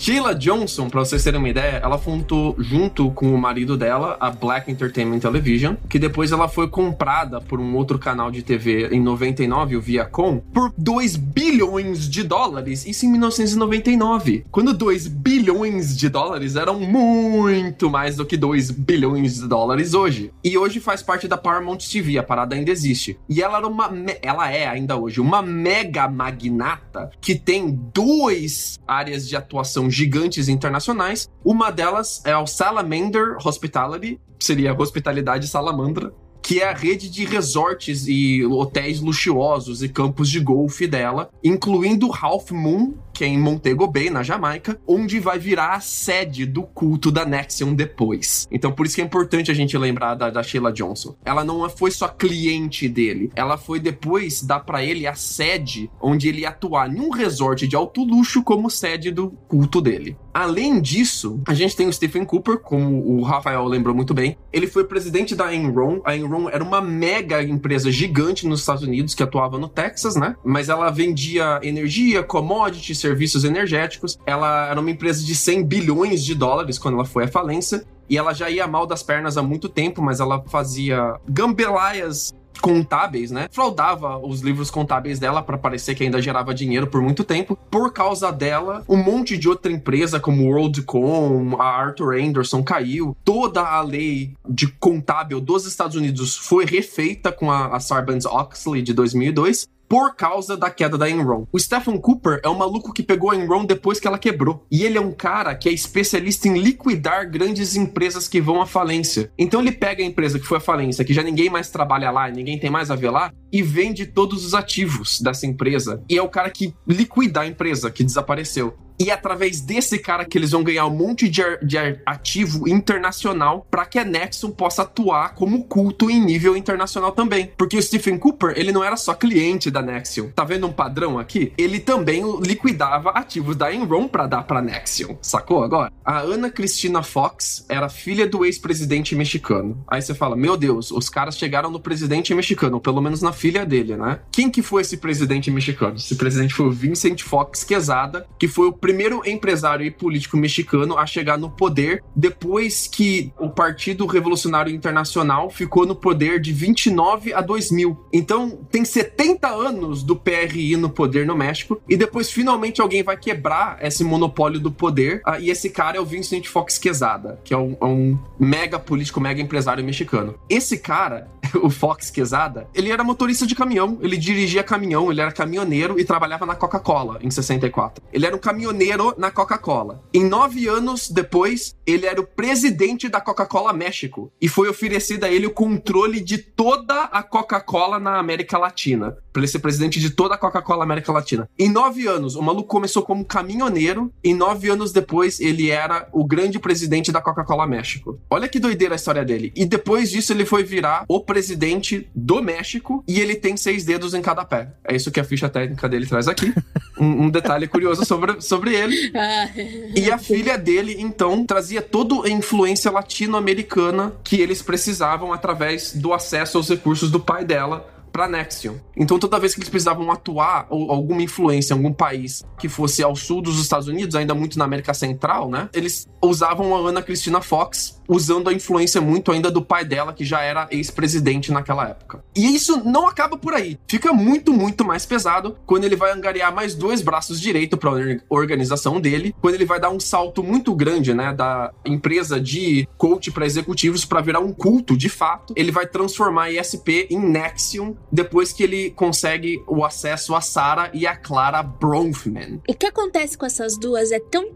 Sheila Johnson, pra vocês terem uma ideia, ela fundou junto com o marido dela a Black Entertainment Television, que depois ela foi comprada por um outro canal de TV em 99, o Viacom, por 2 bilhões de dólares, isso em 1999. Quando 2 bilhões de dólares eram muito mais do que 2 bilhões de dólares hoje. E hoje faz parte da Paramount TV, a parada ainda existe. E ela era uma ela é ainda hoje uma mega magnata que tem duas áreas de atuação gigantes internacionais. Uma delas é o Salamander Hospitality, que seria hospitalidade salamandra, que é a rede de resorts e hotéis luxuosos e campos de golfe dela, incluindo Half Moon, que é em Montego Bay, na Jamaica, onde vai virar a sede do culto da Nexion depois. Então, por isso que é importante a gente lembrar da, da Sheila Johnson. Ela não foi só cliente dele, ela foi depois dar pra ele a sede onde ele ia atuar em um resort de alto luxo como sede do culto dele. Além disso, a gente tem o Stephen Cooper, como o Rafael lembrou muito bem. Ele foi presidente da Enron. A Enron era uma mega empresa gigante nos Estados Unidos que atuava no Texas, né? Mas ela vendia energia, commodities, serviços energéticos. Ela era uma empresa de 100 bilhões de dólares quando ela foi à falência. E ela já ia mal das pernas há muito tempo, mas ela fazia gambelaias contábeis, né? Fraudava os livros contábeis dela para parecer que ainda gerava dinheiro por muito tempo. Por causa dela, um monte de outra empresa como WorldCom, a Arthur Anderson caiu. Toda a lei de contábil dos Estados Unidos foi refeita com a, a Sarbanes-Oxley de 2002 por causa da queda da Enron. O Stephen Cooper é um maluco que pegou a Enron depois que ela quebrou. E ele é um cara que é especialista em liquidar grandes empresas que vão à falência. Então ele pega a empresa que foi à falência, que já ninguém mais trabalha lá, ninguém tem mais a ver lá, e vende todos os ativos dessa empresa. E é o cara que liquida a empresa que desapareceu. E é através desse cara que eles vão ganhar um monte de, de ativo internacional para que a Nexon possa atuar como culto em nível internacional também. Porque o Stephen Cooper, ele não era só cliente da Nexion. Tá vendo um padrão aqui? Ele também liquidava ativos da Enron para dar para Nexion. Sacou agora? A Ana Cristina Fox era filha do ex-presidente mexicano. Aí você fala: "Meu Deus, os caras chegaram no presidente mexicano, pelo menos na filha dele, né? Quem que foi esse presidente mexicano? Esse presidente foi o Vincent Fox Quezada, que foi o primeiro empresário e político mexicano a chegar no poder depois que o Partido Revolucionário Internacional ficou no poder de 29 a 2000. Então, tem 70 anos do PRI no poder no México e depois finalmente alguém vai quebrar esse monopólio do poder. ah, e esse cara é o Vincent Fox Quezada, que é um, é um mega político, mega empresário mexicano. Esse cara, o Fox Quezada, ele era motorista de caminhão, ele dirigia caminhão, ele era caminhoneiro e trabalhava na Coca-Cola em 64. Ele era um caminhoneiro caminhoneiro na Coca-Cola. Em nove anos depois, ele era o presidente da Coca-Cola México e foi oferecido a ele o controle de toda a Coca-Cola na América Latina. Pra ele ser presidente de toda a Coca-Cola América Latina. Em nove anos, o maluco começou como caminhoneiro. E nove anos depois, ele era o grande presidente da Coca-Cola México. Olha que doideira a história dele. E depois disso, ele foi virar o presidente do México. E ele tem seis dedos em cada pé. É isso que a ficha técnica dele traz aqui. um, um detalhe curioso sobre, sobre ele. Ah, E a filha dele, então, trazia toda a influência latino-americana que eles precisavam através do acesso aos recursos do pai dela para Nexium. Então, toda vez que eles precisavam atuar ou alguma influência em algum país que fosse ao sul dos Estados Unidos, ainda muito na América Central, né? Eles usavam a Ana Cristina Fox, usando a influência muito ainda do pai dela, que já era ex-presidente naquela época. E isso não acaba por aí. Fica muito, muito mais pesado quando ele vai angariar mais dois braços direito para organização dele, quando ele vai dar um salto muito grande, né, da empresa de coach para executivos para virar um culto de fato. Ele vai transformar a ISP em Nexium depois que ele consegue o acesso a Sarah e a Clara Bronfman. O que acontece com essas duas é tão.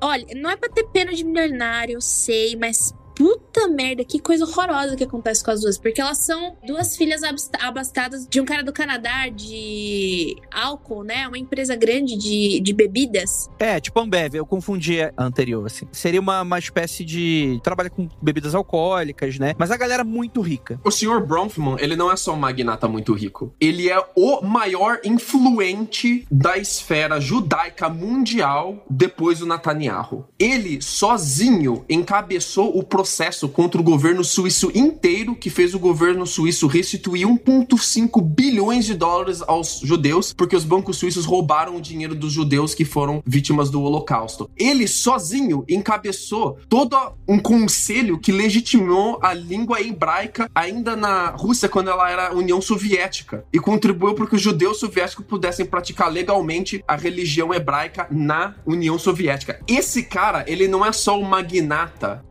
Olha, não é pra ter pena de milionário, eu sei, mas puta merda, que coisa horrorosa que acontece com as duas. Porque elas são duas filhas abastadas de um cara do Canadá de álcool, né? Uma empresa grande de, de bebidas. É, tipo Ambev, eu confundi a anterior, assim. Seria uma, uma espécie de. trabalha com bebidas alcoólicas, né? Mas a galera muito rica. O Sr. Bronfman, ele não é só um magnata muito rico. Ele é o maior influente da esfera judaica mundial depois do Netanyahu. Ele, sozinho, encabeçou o processo contra o governo suíço inteiro, que fez o governo suíço restituir 1,5 bilhões de dólares aos judeus, porque os bancos suíços roubaram o dinheiro dos judeus que foram vítimas do Holocausto. Ele, sozinho, encabeçou todo um conselho que legitimou a língua hebraica ainda na Rússia, quando ela era União Soviética, e contribuiu para que os judeus soviéticos pudessem praticar legalmente a religião hebraica na União Soviética. Esse cara, ele não é só um magnata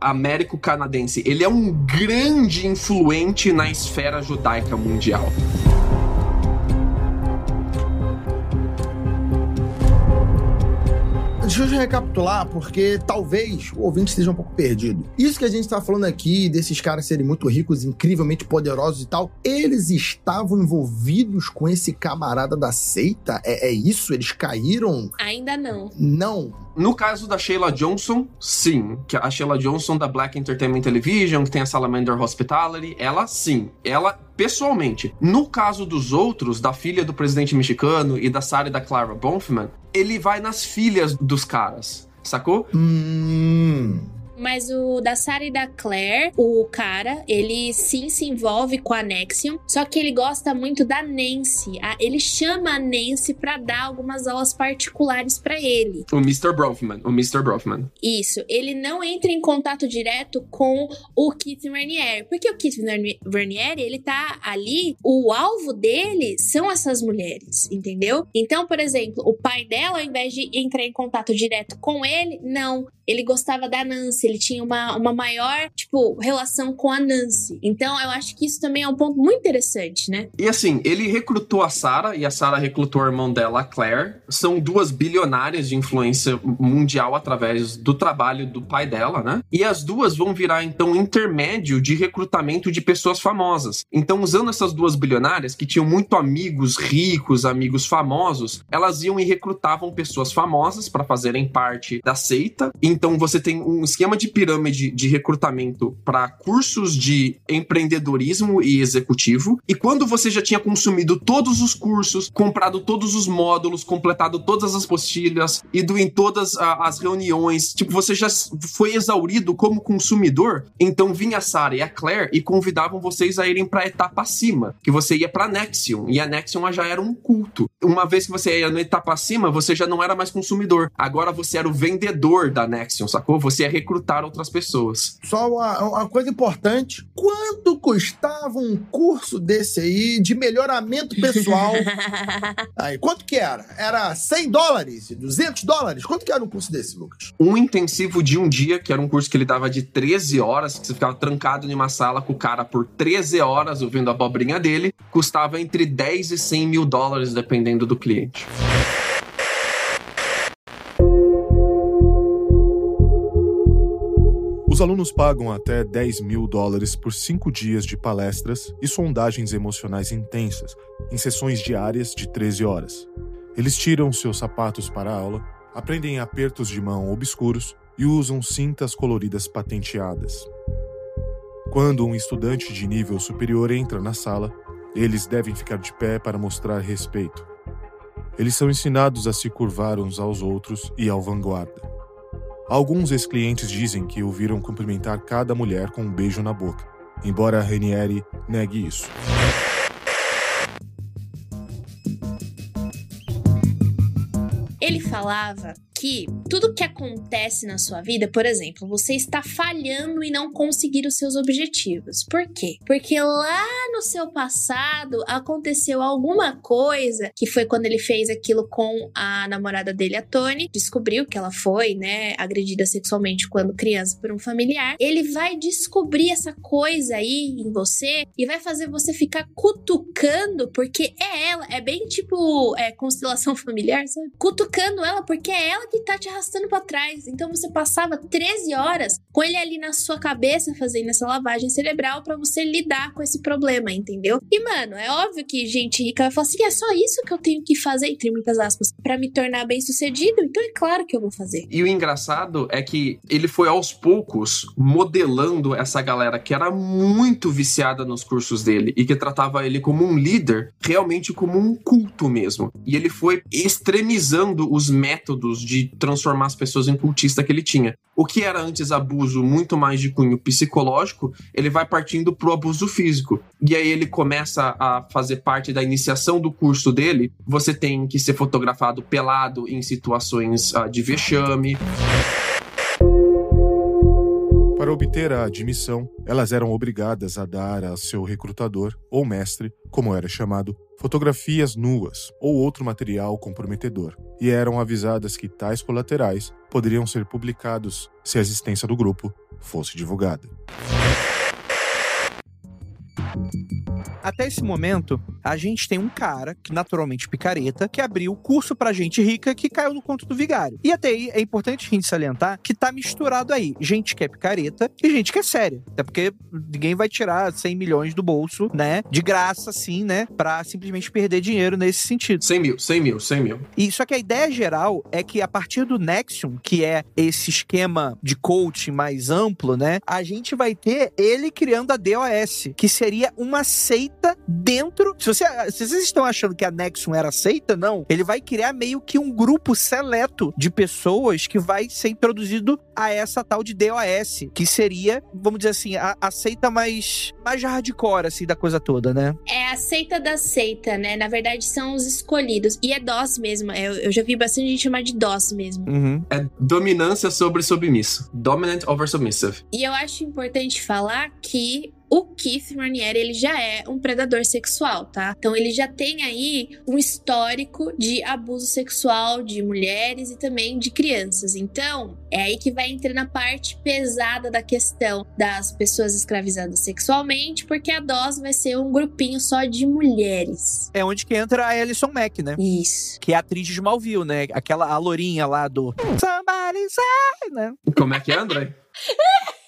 américo-canadense, ele é um grande influente na esfera judaica mundial. Deixa eu recapitular, porque talvez o ouvinte esteja um pouco perdido. Isso que a gente tá falando aqui, desses caras serem muito ricos, incrivelmente poderosos e tal, eles estavam envolvidos com esse camarada da seita? É, é isso? Eles caíram? Ainda não. Não. No caso da Sheila Johnson, sim. Que a Sheila Johnson da Black Entertainment Television, que tem a Salamander Hospitality, ela sim. Ela pessoalmente. No caso dos outros, da filha do presidente mexicano e da Sarah e da Clara Bonfman, ele vai nas filhas dos caras. Sacou? Hum. Mas o da Sarah e da Claire, o cara, ele sim se envolve com a Nexium, só que ele gosta muito da Nancy. A- Ele chama a Nancy pra dar algumas aulas particulares pra ele. O Mr. Bronfman. O Mr. Bronfman. Isso, ele não entra em contato direto com o Keith Raniere, porque o Keith Rani- Raniere, ele tá ali, o alvo dele são essas mulheres, entendeu? Então, por exemplo, o pai dela, ao invés de entrar em contato direto com ele, não, ele gostava da Nancy, ele tinha uma, uma maior, tipo, relação com a Nancy. Então, eu acho que isso também é um ponto muito interessante, né? E assim, ele recrutou a Sarah e a Sarah recrutou o irmão dela, a Claire. São duas bilionárias de influência mundial através do trabalho do pai dela, né? E as duas vão virar então intermédio de recrutamento de pessoas famosas. Então, usando essas duas bilionárias que tinham muito amigos ricos, amigos famosos, elas iam e recrutavam pessoas famosas para fazerem parte da seita. Então, você tem um esquema de pirâmide de recrutamento para cursos de empreendedorismo e executivo. E quando você já tinha consumido todos os cursos, comprado todos os módulos, completado todas as postilhas, ido em todas as reuniões, tipo, você já foi exaurido como consumidor, então vinha a Sarah e a Claire e convidavam vocês a irem para a etapa acima, que você ia para Nexium, e a Nexium já era um culto. Uma vez que você ia na etapa acima, você já não era mais consumidor, agora você era o vendedor da Nexium, sacou? Você ia outras pessoas. Só uma, uma coisa importante: quanto custava um curso desse aí de melhoramento pessoal? aí, quanto que era? Era 100 dólares? 200 dólares? Quanto que era um curso desse, Lucas? um intensivo de um dia, que era um curso que ele dava de 13 horas, que você ficava trancado em uma sala com o cara por 13 horas ouvindo a abobrinha dele, custava entre 10 e 100 mil dólares, dependendo do cliente. Os alunos pagam até 10 mil dólares por cinco dias de palestras e sondagens emocionais intensas, em sessões diárias de 13 horas. Eles tiram seus sapatos para a aula, aprendem apertos de mão obscuros e usam cintas coloridas patenteadas. Quando um estudante de nível superior entra na sala, eles devem ficar de pé para mostrar respeito. Eles são ensinados a se curvar uns aos outros e ao vanguarda. Alguns ex-clientes dizem que o viram cumprimentar cada mulher com um beijo na boca, embora Ranieri negue isso. Ele falava que tudo que acontece na sua vida, por exemplo, você está falhando e não conseguir os seus objetivos. Por quê? Porque lá no seu passado aconteceu alguma coisa que foi quando ele fez aquilo com a namorada dele, a Tony, descobriu que ela foi, né, agredida sexualmente quando criança por um familiar. Ele vai descobrir essa coisa aí em você e vai fazer você ficar cutucando porque é ela, é bem tipo é, constelação familiar, sabe? Cutucando ela porque é ela que tá te arrastando para trás. Então você passava 13 horas com ele ali na sua cabeça fazendo essa lavagem cerebral para você lidar com esse problema, entendeu? E mano, é óbvio que gente rica vai falar assim: é só isso que eu tenho que fazer, entre muitas aspas, para me tornar bem sucedido. Então é claro que eu vou fazer. E o engraçado é que ele foi aos poucos modelando essa galera que era muito viciada nos cursos dele e que tratava ele como um líder, realmente como um culto mesmo. E ele foi extremizando os métodos de transformar as pessoas em cultista que ele tinha. O que era antes abuso muito mais de cunho psicológico, ele vai partindo pro abuso físico. E aí ele começa a fazer parte da iniciação do curso dele. Você tem que ser fotografado pelado em situações uh, de vexame. Para obter a admissão, elas eram obrigadas a dar a seu recrutador, ou mestre, como era chamado, fotografias nuas ou outro material comprometedor, e eram avisadas que tais colaterais poderiam ser publicados se a existência do grupo fosse divulgada. Até esse momento, a gente tem um cara, que naturalmente picareta, que abriu curso pra gente rica que caiu no conto do vigário. E até aí é importante a gente salientar que tá misturado aí gente que é picareta e gente que é séria. Até porque ninguém vai tirar 100 milhões do bolso, né? De graça, assim, né? Pra simplesmente perder dinheiro nesse sentido. 100 mil, 100 mil, 100 mil. E só que a ideia geral é que a partir do Nexium, que é esse esquema de coaching mais amplo, né? A gente vai ter ele criando a DOS, que seria uma seita dentro. Se, você, se vocês estão achando que a Nexum era seita, não. Ele vai criar meio que um grupo seleto de pessoas que vai ser introduzido a essa tal de DOS, que seria, vamos dizer assim, a, a seita mais, mais hardcore, assim, da coisa toda, né? É a seita da seita, né? Na verdade, são os escolhidos. E é DOS mesmo. Eu, eu já vi bastante gente chamar de DOS mesmo. Uhum. É dominância sobre submisso. Dominant over submissive. E eu acho importante falar que o Keith Raniere, ele já é um predador sexual, tá? Então ele já tem aí um histórico de abuso sexual de mulheres e também de crianças. Então, é aí que vai entrar na parte pesada da questão das pessoas escravizadas sexualmente, porque a DOS vai ser um grupinho só de mulheres. É onde que entra a Alison Mack, né? Isso. Que é a atriz de Smallville, né? Aquela a lourinha lá do Somebody Say, né? Como é que é, André?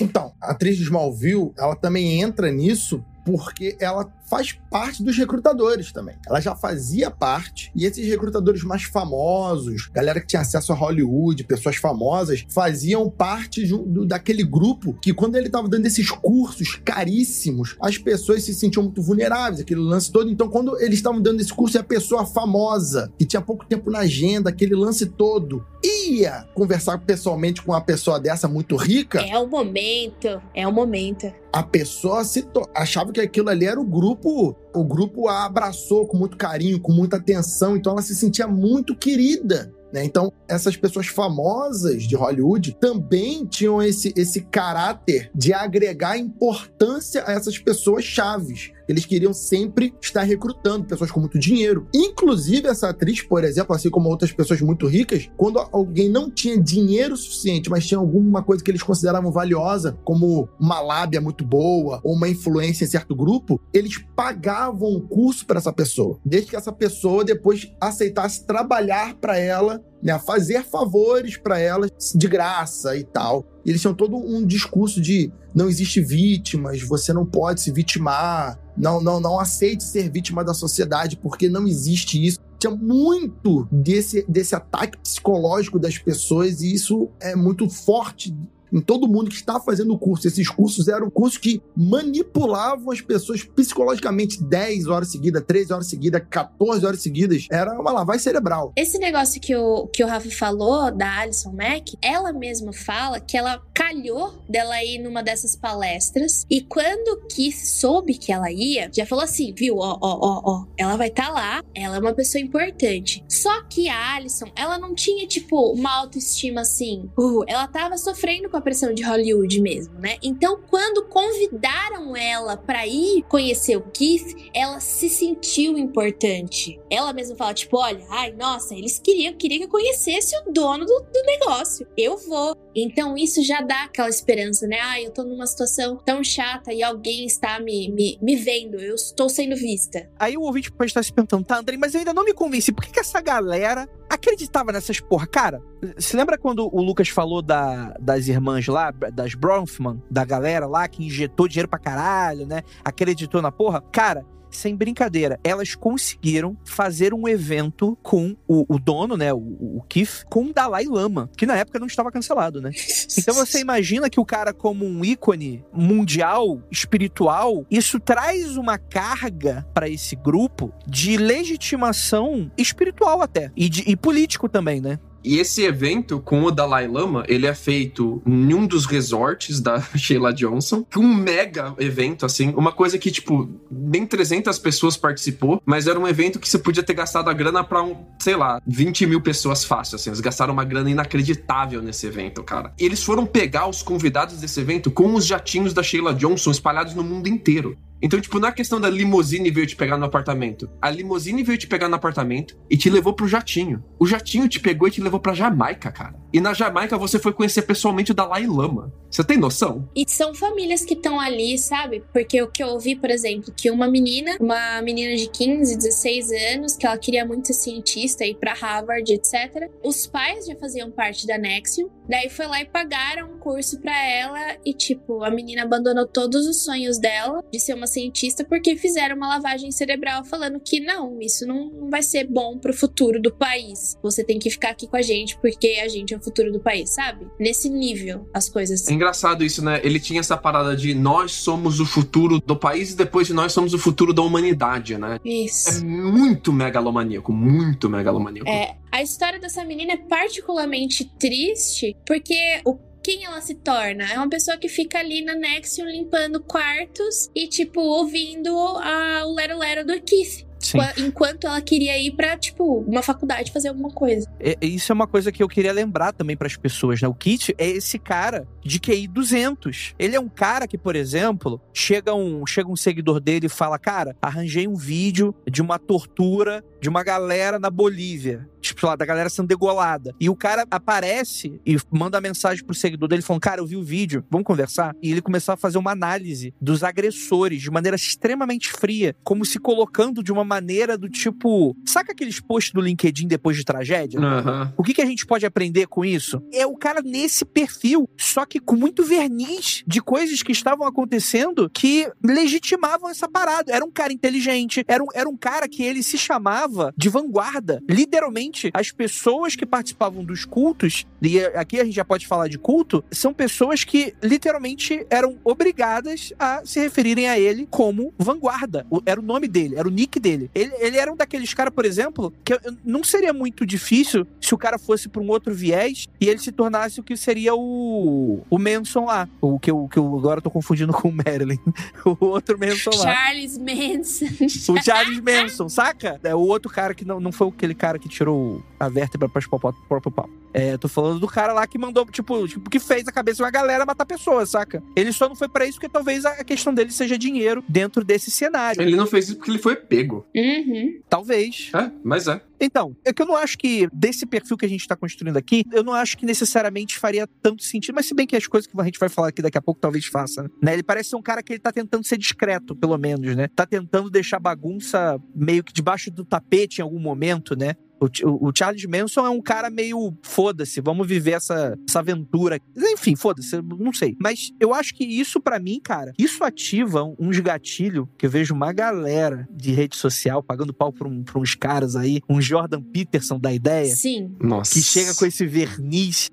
Então, a atriz de Smallville, ela também entra nisso porque ela faz parte dos recrutadores também. Ela já fazia parte, e esses recrutadores mais famosos, galera que tinha acesso a Hollywood, pessoas famosas, faziam parte do, daquele grupo que, quando ele estava dando esses cursos caríssimos, as pessoas se sentiam muito vulneráveis, aquele lance todo. Então, quando eles estavam dando esse curso e a pessoa famosa, que tinha pouco tempo na agenda, aquele lance todo, ia conversar pessoalmente com uma pessoa dessa muito rica. É o momento, é o momento. A pessoa se achava que aquilo ali era o grupo grupo, o grupo a abraçou com muito carinho, com muita atenção, então ela se sentia muito querida. Né? Então, essas pessoas famosas de Hollywood também tinham esse, esse caráter de agregar importância a essas pessoas chaves. Eles queriam sempre estar recrutando pessoas com muito dinheiro. Inclusive, essa atriz, por exemplo, assim como outras pessoas muito ricas, quando alguém não tinha dinheiro suficiente, mas tinha alguma coisa que eles consideravam valiosa, como uma lábia muito boa ou uma influência em certo grupo, eles pagavam um curso para essa pessoa, desde que essa pessoa depois aceitasse trabalhar para ela né, fazer favores para elas de graça e tal. E eles tinham todo um discurso de não existe vítimas, você não pode se vitimar, não, não, não aceite ser vítima da sociedade, porque não existe isso. Tinha muito desse, desse ataque psicológico das pessoas, e isso é muito forte em todo mundo que está fazendo o curso. Esses cursos eram cursos que manipulavam as pessoas psicologicamente 10 horas seguidas, 13 horas seguidas, 14 horas seguidas. Era uma lavagem cerebral. Esse negócio que o, que o Rafa falou da Alison Mack, ela mesma fala que ela calhou dela ir numa dessas palestras e quando Keith soube que ela ia, já falou assim, viu, ó, ó, ó, ó, ela vai estar tá lá, ela é uma pessoa importante. Só que a Alison, ela não tinha, tipo, uma autoestima assim, uh, ela tava sofrendo com a pressão de Hollywood mesmo, né? Então, quando convidaram ela para ir conhecer o Keith, ela se sentiu importante. Ela mesma fala, tipo, olha, ai, nossa, eles queriam, queria que eu conhecesse o dono do, do negócio. Eu vou. Então, isso já dá aquela esperança, né? Ai, eu tô numa situação tão chata e alguém está me, me, me vendo, eu estou sendo vista. Aí o ouvinte pode estar se perguntando, tá, André, mas eu ainda não me convenci. Por que, que essa galera acreditava nessas porra? Cara, se lembra quando o Lucas falou da, das irmãs lá, das Bronfman, da galera lá que injetou dinheiro pra caralho, né? Acreditou na porra? Cara, sem brincadeira, elas conseguiram fazer um evento com o, o dono, né, o, o Keith, com o Dalai Lama, que na época não estava cancelado, né? Então você imagina que o cara como um ícone mundial, espiritual, isso traz uma carga para esse grupo de legitimação espiritual até e, de, e político também, né? E esse evento com o Dalai Lama, ele é feito em um dos resorts da Sheila Johnson, um mega evento, assim, uma coisa que, tipo, nem 300 pessoas participou, mas era um evento que você podia ter gastado a grana pra, um, sei lá, 20 mil pessoas fácil, assim, eles gastaram uma grana inacreditável nesse evento, cara. E eles foram pegar os convidados desse evento com os jatinhos da Sheila Johnson espalhados no mundo inteiro. Então, tipo, não é questão da limusine veio te pegar no apartamento. A limusine veio te pegar no apartamento e te levou pro jatinho. O jatinho te pegou e te levou pra Jamaica, cara. E na Jamaica você foi conhecer pessoalmente o Dalai Lama. Você tem noção? E são famílias que estão ali, sabe? Porque o que eu ouvi, por exemplo, que uma menina, uma menina de 15, 16 anos, que ela queria muito ser cientista, ir pra Harvard, etc. Os pais já faziam parte da Nexium. Daí foi lá e pagaram um curso pra ela. E, tipo, a menina abandonou todos os sonhos dela de ser uma cientista porque fizeram uma lavagem cerebral falando que não, isso não vai ser bom pro futuro do país. Você tem que ficar aqui com a gente porque a gente é o futuro do país, sabe? Nesse nível, as coisas. Engraçado isso, né? Ele tinha essa parada de nós somos o futuro do país e depois de nós somos o futuro da humanidade, né? Isso. É muito megalomaníaco, muito megalomaníaco. É. A história dessa menina é particularmente triste porque o quem ela se torna? É uma pessoa que fica ali na Nexium limpando quartos e, tipo, ouvindo a, o Lero Lero do Keith. Sim. Enquanto ela queria ir pra, tipo, uma faculdade fazer alguma coisa. É, isso é uma coisa que eu queria lembrar também para as pessoas, né? O Kit é esse cara de QI 200. Ele é um cara que, por exemplo, chega um, chega um seguidor dele e fala: Cara, arranjei um vídeo de uma tortura de uma galera na Bolívia. Tipo, lá, da galera sendo degolada. E o cara aparece e manda mensagem pro seguidor dele falando: Cara, eu vi o vídeo, vamos conversar? E ele começou a fazer uma análise dos agressores de maneira extremamente fria, como se colocando de uma maneira do tipo. Saca aqueles posts do LinkedIn depois de tragédia? Uhum. O que, que a gente pode aprender com isso? É o cara nesse perfil, só que com muito verniz de coisas que estavam acontecendo que legitimavam essa parada. Era um cara inteligente, era um, era um cara que ele se chamava de vanguarda. Literalmente, as pessoas que participavam dos cultos, e aqui a gente já pode falar de culto, são pessoas que literalmente eram obrigadas a se referirem a ele como vanguarda. Era o nome dele, era o nick dele. Ele, ele era um daqueles caras, por exemplo, que não seria muito difícil se o cara fosse para um outro viés e ele se tornasse o que seria o o Manson lá. O que eu, que eu agora tô confundindo com o Marilyn. o outro Manson lá. Charles Manson. o Charles Manson, saca? É o outro cara que não, não foi aquele cara que tirou o, a vértebra pra espalhar o próprio pau. É, tô falando do cara lá que mandou, tipo, tipo, que fez a cabeça de uma galera matar pessoas, saca? Ele só não foi pra isso porque talvez a questão dele seja dinheiro dentro desse cenário. Ele não fez isso porque ele foi pego. Uhum. Talvez. É, mas é. Então, é que eu não acho que, desse perfil que a gente tá construindo aqui, eu não acho que necessariamente faria tanto sentido, mas se bem que as coisas que a gente vai falar aqui daqui a pouco talvez faça, né? Ele parece ser um cara que ele tá tentando ser discreto, pelo menos, né? Tá tentando deixar a bagunça meio que debaixo do tapete em algum momento, né? O, o, Charles Manson é um cara meio foda-se, vamos viver essa, essa aventura. Enfim, foda-se, não sei. Mas eu acho que isso, pra mim, cara, isso ativa um- uns gatilhos que eu vejo uma galera de rede social pagando pau pra, um- pra uns caras aí, um Jordan Peterson da ideia Sim. Nossa. que chega com esse verniz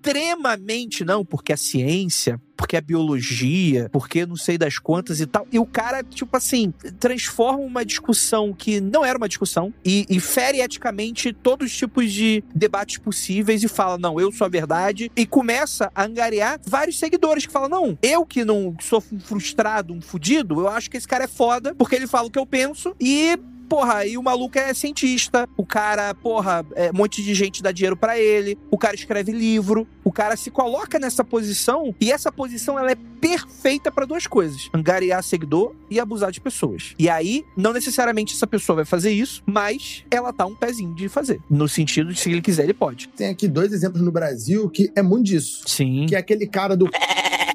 extremamente não, porque a ciência, porque a biologia, porque não sei das quantas e tal. E o cara, tipo assim, transforma uma discussão que não era uma discussão e, e fere eticamente todos os tipos de debates possíveis e fala: não, eu sou a verdade. E começa a angariar vários seguidores que falam: não, eu que não sou um frustrado, um fudido, eu acho que esse cara é foda, porque ele fala o que eu penso e porra, aí o maluco é cientista, o cara, porra, é, um monte de gente dá dinheiro pra ele, o cara escreve livro, o cara se coloca nessa posição e essa posição ela é perfeita pra duas coisas: angariar seguidor e abusar de pessoas. E aí, não necessariamente essa pessoa vai fazer isso, mas ela tá um pezinho de fazer. No sentido de se ele quiser, ele pode. Tem aqui dois exemplos no Brasil que é muito disso. Sim. Que é aquele cara do.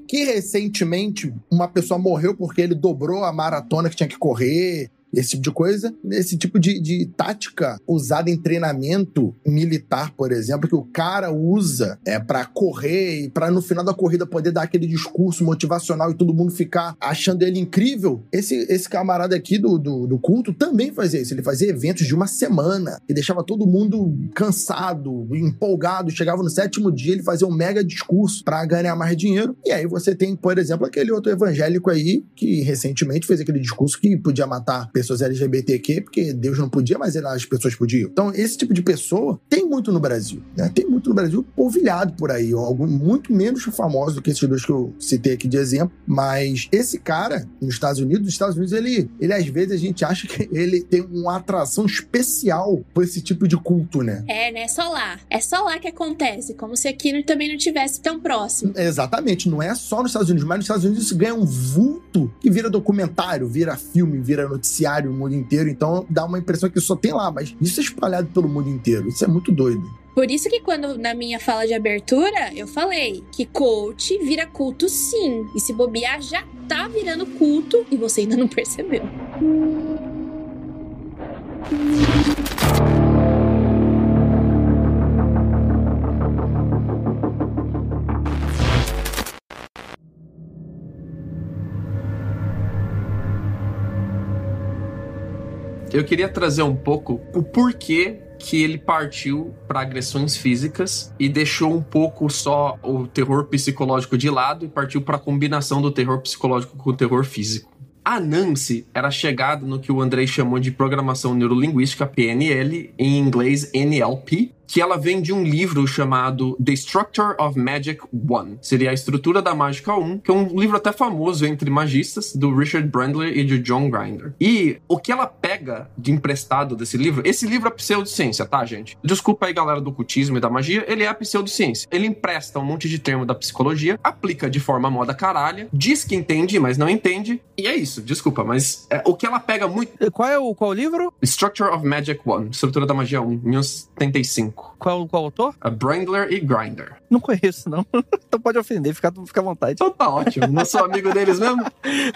Que recentemente uma pessoa morreu porque ele dobrou a maratona que tinha que correr. Esse tipo de coisa, esse tipo de, de tática usada em treinamento militar, por exemplo, que o cara usa é para correr e para no final da corrida poder dar aquele discurso motivacional e todo mundo ficar achando ele incrível. Esse, esse camarada aqui do, do, do culto também fazia isso. Ele fazia eventos de uma semana e deixava todo mundo cansado, empolgado. Chegava no sétimo dia, ele fazia um mega discurso para ganhar mais dinheiro. E aí você tem, por exemplo, aquele outro evangélico aí que recentemente fez aquele discurso que podia matar pessoas LGBTQ, porque Deus não podia, mas as pessoas podiam. Então, esse tipo de pessoa tem muito no Brasil, né? Tem muito no Brasil polvilhado por aí, algo muito menos famoso do que esses dois que eu citei aqui de exemplo, mas esse cara nos Estados Unidos, nos Estados Unidos ele, ele às vezes a gente acha que ele tem uma atração especial por esse tipo de culto, né? É, né? Só lá. É só lá que acontece. Como se aqui também não tivesse tão próximo. Exatamente, não é só nos Estados Unidos, mas nos Estados Unidos isso ganha um vulto que vira documentário, vira filme, vira noticiário no mundo inteiro. Então dá uma impressão que só tem lá, mas isso é espalhado pelo mundo inteiro. Isso é muito doido. Por isso que quando na minha fala de abertura, eu falei que coach vira culto sim. E se bobear, já tá virando culto e você ainda não percebeu. Eu queria trazer um pouco o porquê que ele partiu para agressões físicas e deixou um pouco só o terror psicológico de lado e partiu para a combinação do terror psicológico com o terror físico. A Nancy era chegada no que o Andrei chamou de programação neurolinguística PNL, em inglês NLP, que ela vem de um livro chamado The Structure of Magic 1. Seria a estrutura da mágica 1, que é um livro até famoso entre magistas, do Richard Brandler e de John Grinder. E o que ela pega de emprestado desse livro, esse livro é pseudociência, tá, gente? Desculpa aí, galera do cultismo e da magia, ele é a pseudociência. Ele empresta um monte de termo da psicologia, aplica de forma moda caralha, diz que entende, mas não entende, e é isso, desculpa, mas é, o que ela pega muito. Qual é o qual é livro? Structure of Magic 1, Estrutura da Magia 1, 1975. Qual, qual autor? A Brandler e Grinder. Não conheço, não. então pode ofender, fica, fica à vontade. Então tá ótimo, não sou amigo deles mesmo?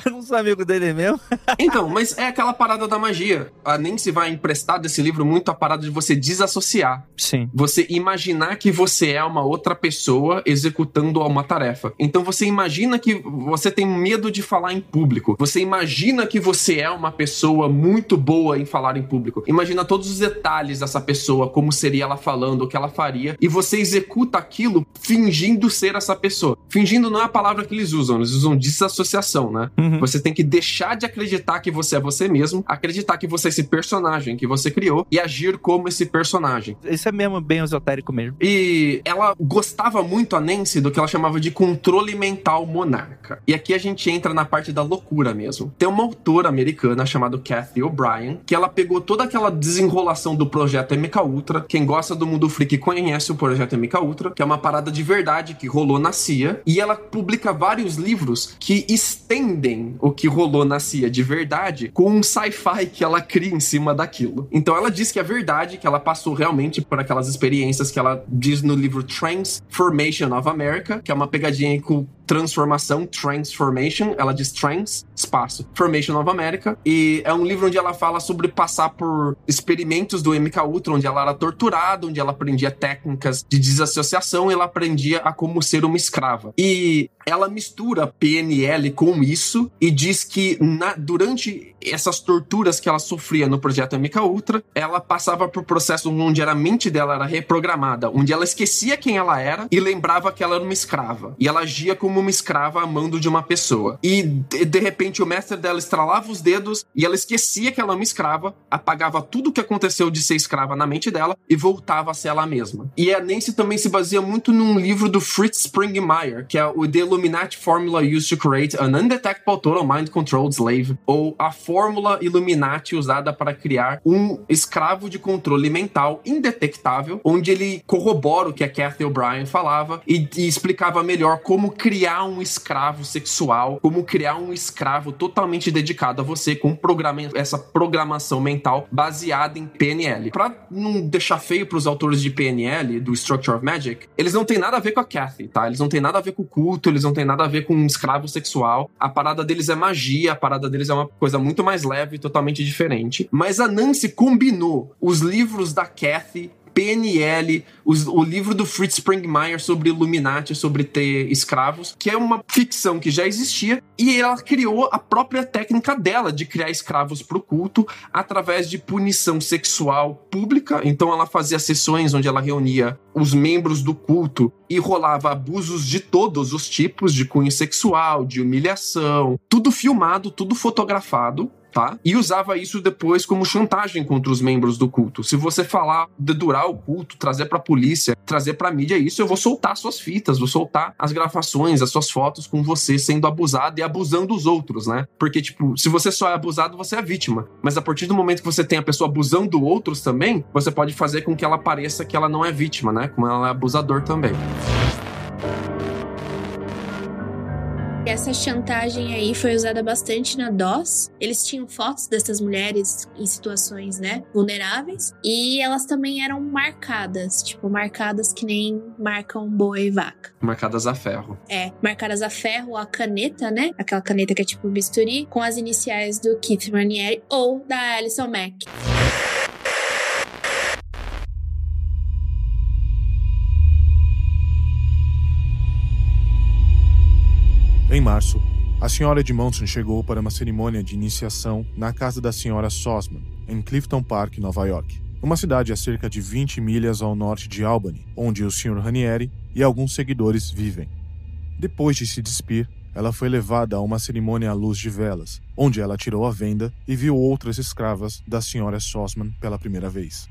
Não sou amigo dele mesmo. Então, mas é aquela parada da magia. A Nancy vai emprestar desse livro muito a parada de você desassociar. Sim. Você imaginar que você é uma outra pessoa executando uma tarefa. Então você imagina que você tem medo de falar em público. Você imagina que você é uma pessoa muito boa em falar em público. Imagina todos os detalhes dessa pessoa, como seria ela falando, o que ela faria, e você executa aquilo fingindo ser essa pessoa. Fingindo não é a palavra que eles usam, eles usam desassociação, né? Uhum. Você tem que deixar de acreditar que você é você mesmo, acreditar que você é esse personagem que você criou e agir como esse personagem. Isso é mesmo bem esotérico mesmo. E ela gostava muito, a Nancy, do que ela chamava de controle mental monarca. E aqui a gente entra na parte da loucura mesmo. Tem uma autora americana chamada Kathy O'Brien, que ela pegou toda aquela desenrolação do projeto MK Ultra. Quem gosta do mundo freak conhece o projeto MK Ultra, que é uma parada de verdade que rolou na CIA. E ela publica vários livros que estendem o que rolou na CIA de verdade com um sci-fi que ela cria em cima daquilo. Então ela diz que é verdade, que ela passou realmente por aquelas experiências que ela diz no livro Transformation of America, que é uma pegadinha com transformação, transformation, ela diz trans, espaço, Formation of America, e é um livro onde ela fala sobre passar por experimentos do MK Ultra, onde ela era torturada, onde ela aprendia técnicas de desassociação, ela aprendia a como ser uma escrava. E ela mistura PNL com isso e diz que na, durante essas torturas que ela sofria no projeto MK Ultra, ela passava por processos onde a mente dela era reprogramada, onde ela esquecia quem ela era e lembrava que ela era uma escrava. E ela agia como uma escrava amando de uma pessoa. E de, de repente o mestre dela estralava os dedos e ela esquecia que ela era uma escrava, apagava tudo o que aconteceu de ser escrava na mente dela e voltava a ser ela mesma. E a Nancy também se baseia muito num livro do Fritz Springmeier, que é o The Illuminati Formula Used to Create an Undetectable Total Mind Controlled Slave, ou a fórmula Illuminati usada para criar um escravo de controle mental indetectável, onde ele corrobora o que a Kathy O'Brien falava e, e explicava melhor como criar um escravo sexual, como criar um escravo totalmente dedicado a você com programa, essa programação mental baseada em PNL. Para não deixar feio para os autores de PNL, do Structure of Magic, eles não têm nada a ver com a Kathy, tá? Eles não têm nada a ver com o culto, eles não têm nada a ver com um escravo sexual. A parada deles é magia, a parada deles é uma coisa muito mais leve totalmente diferente. Mas a Nancy combinou os livros da Kathy PNL, os, o livro do Fritz Springmeier sobre Illuminati, sobre ter escravos, que é uma ficção que já existia, e ela criou a própria técnica dela de criar escravos para o culto através de punição sexual pública. Então ela fazia sessões onde ela reunia os membros do culto e rolava abusos de todos os tipos, de cunho sexual, de humilhação, tudo filmado, tudo fotografado tá? E usava isso depois como chantagem contra os membros do culto. Se você falar, dedurar o culto, trazer pra polícia, trazer pra mídia isso, eu vou soltar suas fitas, vou soltar as gravações, as suas fotos com você sendo abusado e abusando os outros, né? Porque, tipo, se você só é abusado, você é vítima. Mas a partir do momento que você tem a pessoa abusando outros também, você pode fazer com que ela pareça que ela não é vítima, né? Como ela é abusador também. Essa chantagem aí foi usada bastante na DOS. Eles tinham fotos dessas mulheres em situações, né, vulneráveis. E elas também eram marcadas, tipo, marcadas que nem marcam boi e vaca. Marcadas a ferro. É, marcadas a ferro, a caneta, né? Aquela caneta que é tipo bisturi, com as iniciais do Keith Raniere ou da Alison Mack. Em março, a senhora Edmondson chegou para uma cerimônia de iniciação na casa da senhora Sosman, em Clifton Park, Nova York, uma cidade a cerca de 20 milhas ao norte de Albany, onde o Sr. Ranieri e alguns seguidores vivem. Depois de se despir, ela foi levada a uma cerimônia à luz de velas, onde ela tirou a venda e viu outras escravas da senhora Sosman pela primeira vez.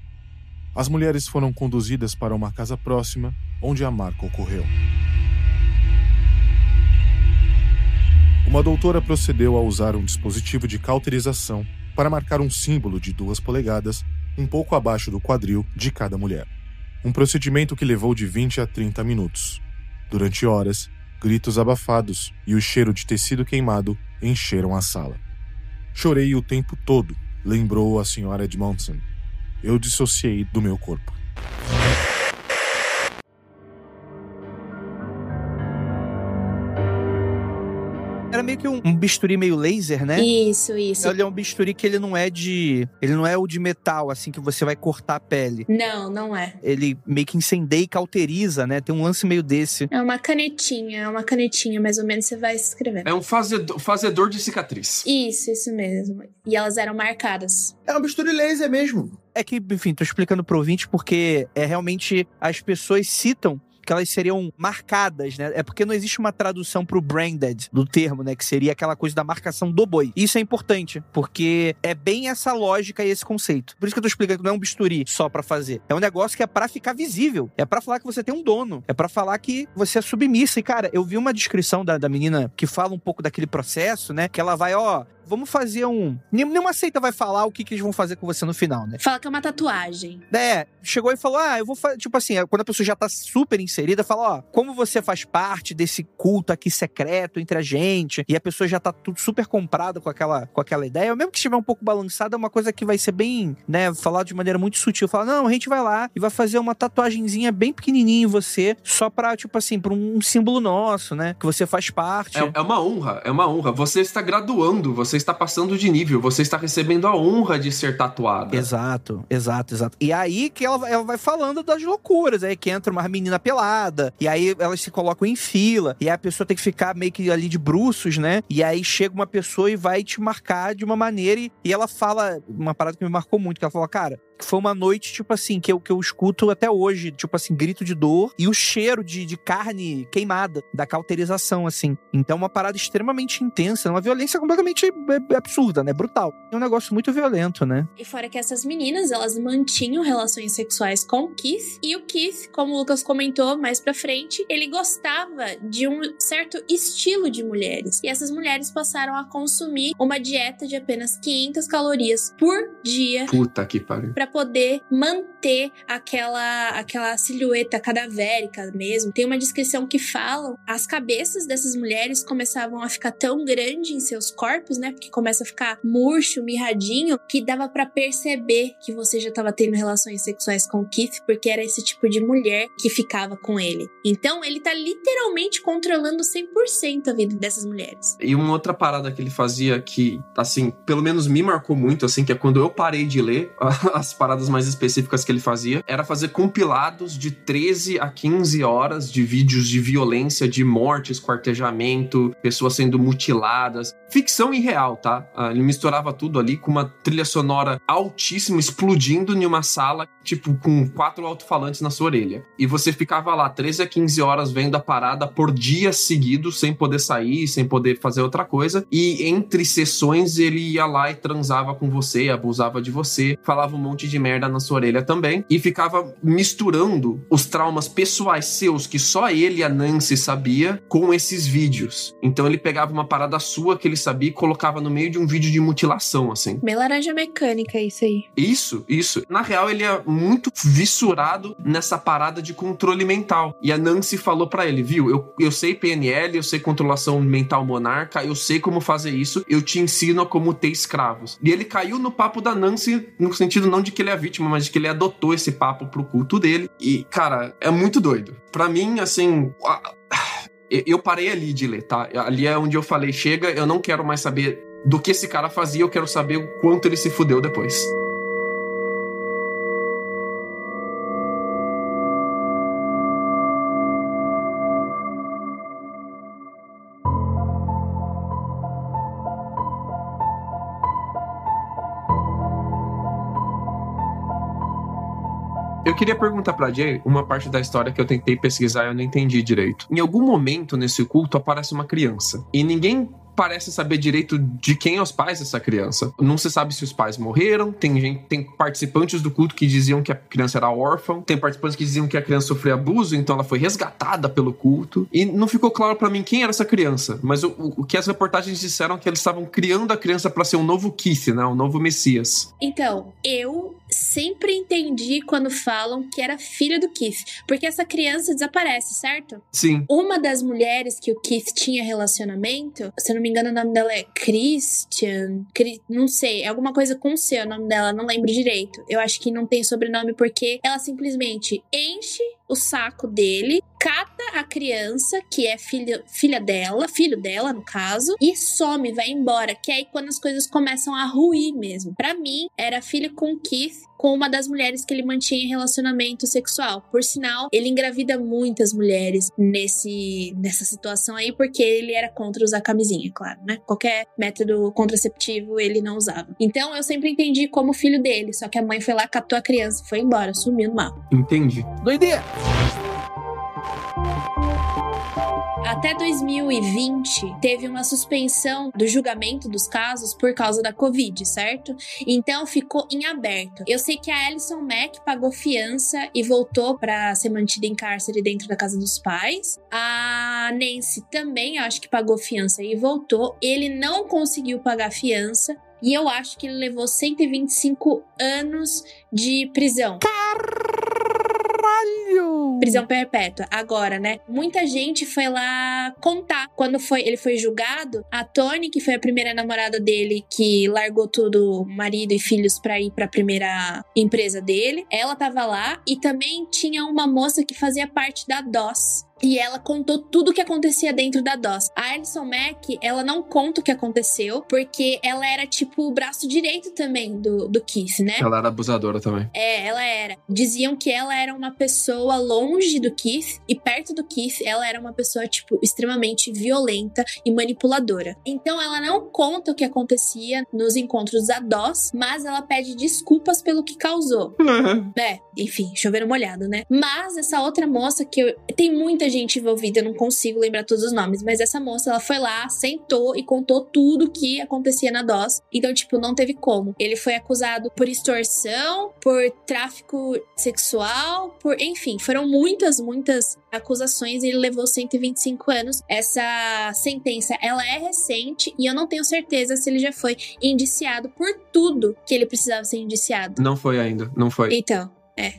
As mulheres foram conduzidas para uma casa próxima, onde a marca ocorreu. Uma doutora procedeu a usar um dispositivo de cauterização para marcar um símbolo de duas polegadas um pouco abaixo do quadril de cada mulher. Um procedimento que levou de 20 a 30 minutos. Durante horas, gritos abafados e o cheiro de tecido queimado encheram a sala. Chorei o tempo todo, lembrou a senhora Edmondson. Eu dissociei do meu corpo. Meio que um, um bisturi meio laser, né? Isso, isso. Ele é um bisturi que ele não é de. Ele não é o de metal, assim, que você vai cortar a pele. Não, não é. Ele meio que incendeia e cauteriza, né? Tem um lance meio desse. É uma canetinha, é uma canetinha, mais ou menos, você vai escrevendo. É um fazedor, fazedor de cicatriz. Isso, isso mesmo. E elas eram marcadas. É um bisturi laser mesmo. É que, enfim, tô explicando pro ouvinte porque é realmente as pessoas citam que elas seriam marcadas, né? É porque não existe uma tradução pro branded do termo, né? Que seria aquela coisa da marcação do boi. Isso é importante, porque é bem essa lógica e esse conceito. Por isso que eu tô explicando que não é um bisturi só para fazer. É um negócio que é para ficar visível. É para falar que você tem um dono. É para falar que você é submissa. E, cara, eu vi uma descrição da, da menina que fala um pouco daquele processo, né? Que ela vai, ó, vamos fazer um. Nenhuma seita vai falar o que, que eles vão fazer com você no final, né? Fala que é uma tatuagem. É, chegou e falou: ah, eu vou fazer. Tipo assim, quando a pessoa já tá super inserida, fala: ó, como você faz parte desse culto aqui secreto entre a gente, e a pessoa já tá tudo super comprada com aquela, com aquela ideia, mesmo que estiver um pouco balançada, é uma coisa que vai ser bem, né, falar de maneira muito sutil. Falar: não, a gente vai lá e vai fazer uma tatuagenzinha bem pequenininha em você, só pra, tipo assim, pra um símbolo nosso, né? Que você faz parte. É, é uma honra, é uma honra. Você está graduando, você está passando de nível, você está recebendo a honra de ser tatuada. Exato, exato, exato. E aí que ela, ela vai falando das loucuras, aí que entra uma menina pelada, e aí elas se colocam em fila, e aí a pessoa tem que ficar meio que ali de bruços, né? E aí chega uma pessoa e vai te marcar de uma maneira, e, e ela fala uma parada que me marcou muito, que ela fala, cara, foi uma noite, tipo assim, que eu, que eu escuto até hoje, tipo assim, grito de dor e o cheiro de, de carne queimada, da cauterização, assim. Então, uma parada extremamente intensa, uma violência completamente é, é absurda, né? Brutal. É um negócio muito violento, né? E fora que essas meninas, elas mantinham relações sexuais com o Keith, e o Keith, como o Lucas comentou mais pra frente, ele gostava de um certo estilo de mulheres. E essas mulheres passaram a consumir uma dieta de apenas 500 calorias por dia. Puta que pariu. Pra poder manter aquela, aquela silhueta cadavérica mesmo. Tem uma descrição que falam as cabeças dessas mulheres começavam a ficar tão grande em seus corpos, né? Porque começa a ficar murcho, mirradinho, que dava para perceber que você já estava tendo relações sexuais com o Keith, porque era esse tipo de mulher que ficava com ele. Então ele tá literalmente controlando 100% a vida dessas mulheres. E uma outra parada que ele fazia que, assim, pelo menos me marcou muito, assim, que é quando eu parei de ler as paradas mais específicas que ele fazia, era fazer compilados de 13 a 15 horas de vídeos de violência, de morte, esquartejamento, pessoas sendo mutiladas. Ficção tá? Ah, ele misturava tudo ali com uma trilha sonora altíssima, explodindo em uma sala, tipo, com quatro alto-falantes na sua orelha. E você ficava lá 13 a 15 horas vendo a parada por dias seguidos, sem poder sair, sem poder fazer outra coisa. E entre sessões ele ia lá e transava com você, abusava de você, falava um monte de merda na sua orelha também. E ficava misturando os traumas pessoais seus, que só ele e a Nancy sabia, com esses vídeos. Então ele pegava uma parada sua que ele sabia e colocava no meio de um vídeo de mutilação, assim. Meio laranja mecânica, isso aí. Isso, isso. Na real, ele é muito vissurado nessa parada de controle mental. E a Nancy falou para ele, viu? Eu, eu sei PNL, eu sei controlação mental monarca, eu sei como fazer isso, eu te ensino a como ter escravos. E ele caiu no papo da Nancy, no sentido não de que ele é vítima, mas de que ele adotou esse papo pro culto dele. E, cara, é muito doido. Para mim, assim. Eu parei ali de ler, tá? Ali é onde eu falei: chega, eu não quero mais saber do que esse cara fazia, eu quero saber o quanto ele se fudeu depois. Eu queria perguntar pra Jay uma parte da história que eu tentei pesquisar e eu não entendi direito. Em algum momento nesse culto aparece uma criança e ninguém parece saber direito de quem é os pais dessa criança. Não se sabe se os pais morreram, tem gente, tem participantes do culto que diziam que a criança era órfã, tem participantes que diziam que a criança sofreu abuso, então ela foi resgatada pelo culto. E não ficou claro para mim quem era essa criança, mas o, o, que as reportagens disseram é que eles estavam criando a criança para ser um novo Keith, né, um novo Messias. Então, eu sempre entendi quando falam que era filha do Keith, porque essa criança desaparece, certo? Sim. Uma das mulheres que o Keith tinha relacionamento, se eu não me engano, o nome dela é Christian, Cri não sei, é alguma coisa com C, o nome dela, não lembro direito. Eu acho que não tem sobrenome porque ela simplesmente enche o saco dele cata a criança, que é filha, filha dela, filho dela, no caso, e some, vai embora. Que é aí quando as coisas começam a ruir mesmo. Para mim, era filho com Keith, com uma das mulheres que ele mantinha em relacionamento sexual. Por sinal, ele engravida muitas mulheres nesse, nessa situação aí, porque ele era contra usar camisinha, claro, né? Qualquer método contraceptivo ele não usava. Então eu sempre entendi como filho dele, só que a mãe foi lá, catou a criança e foi embora, sumiu no mar. Entendi. Doideira! Até 2020, teve uma suspensão do julgamento dos casos por causa da Covid, certo? Então ficou em aberto. Eu sei que a Alison Mack pagou fiança e voltou para ser mantida em cárcere dentro da casa dos pais. A Nancy também, acho que pagou fiança e voltou. Ele não conseguiu pagar fiança. E eu acho que ele levou 125 anos de prisão. Caralho! prisão perpétua. Agora, né? Muita gente foi lá contar. Quando foi, ele foi julgado, a Tony, que foi a primeira namorada dele, que largou tudo, marido e filhos, pra ir pra primeira empresa dele, ela tava lá e também tinha uma moça que fazia parte da DOS. E ela contou tudo o que acontecia dentro da DOS. A Alison Mack, ela não conta o que aconteceu, porque ela era tipo o braço direito também do, do Keith, né? Ela era abusadora também. É, ela era. Diziam que ela era uma pessoa longe do Keith e perto do Keith, ela era uma pessoa, tipo, extremamente violenta e manipuladora. Então ela não conta o que acontecia nos encontros da DOS, mas ela pede desculpas pelo que causou. É, enfim, chover molhado, né? Mas essa outra moça que eu... tem muita gente envolvida, eu não consigo lembrar todos os nomes, mas essa moça, ela foi lá, sentou e contou tudo que acontecia na DOS. Então, tipo, não teve como. Ele foi acusado por extorsão, por tráfico sexual, por, enfim, foram muitas, muitas acusações e ele levou 125 anos. Essa sentença, ela é recente e eu não tenho certeza se ele já foi indiciado por tudo que ele precisava ser indiciado. Não foi ainda, não foi. Então,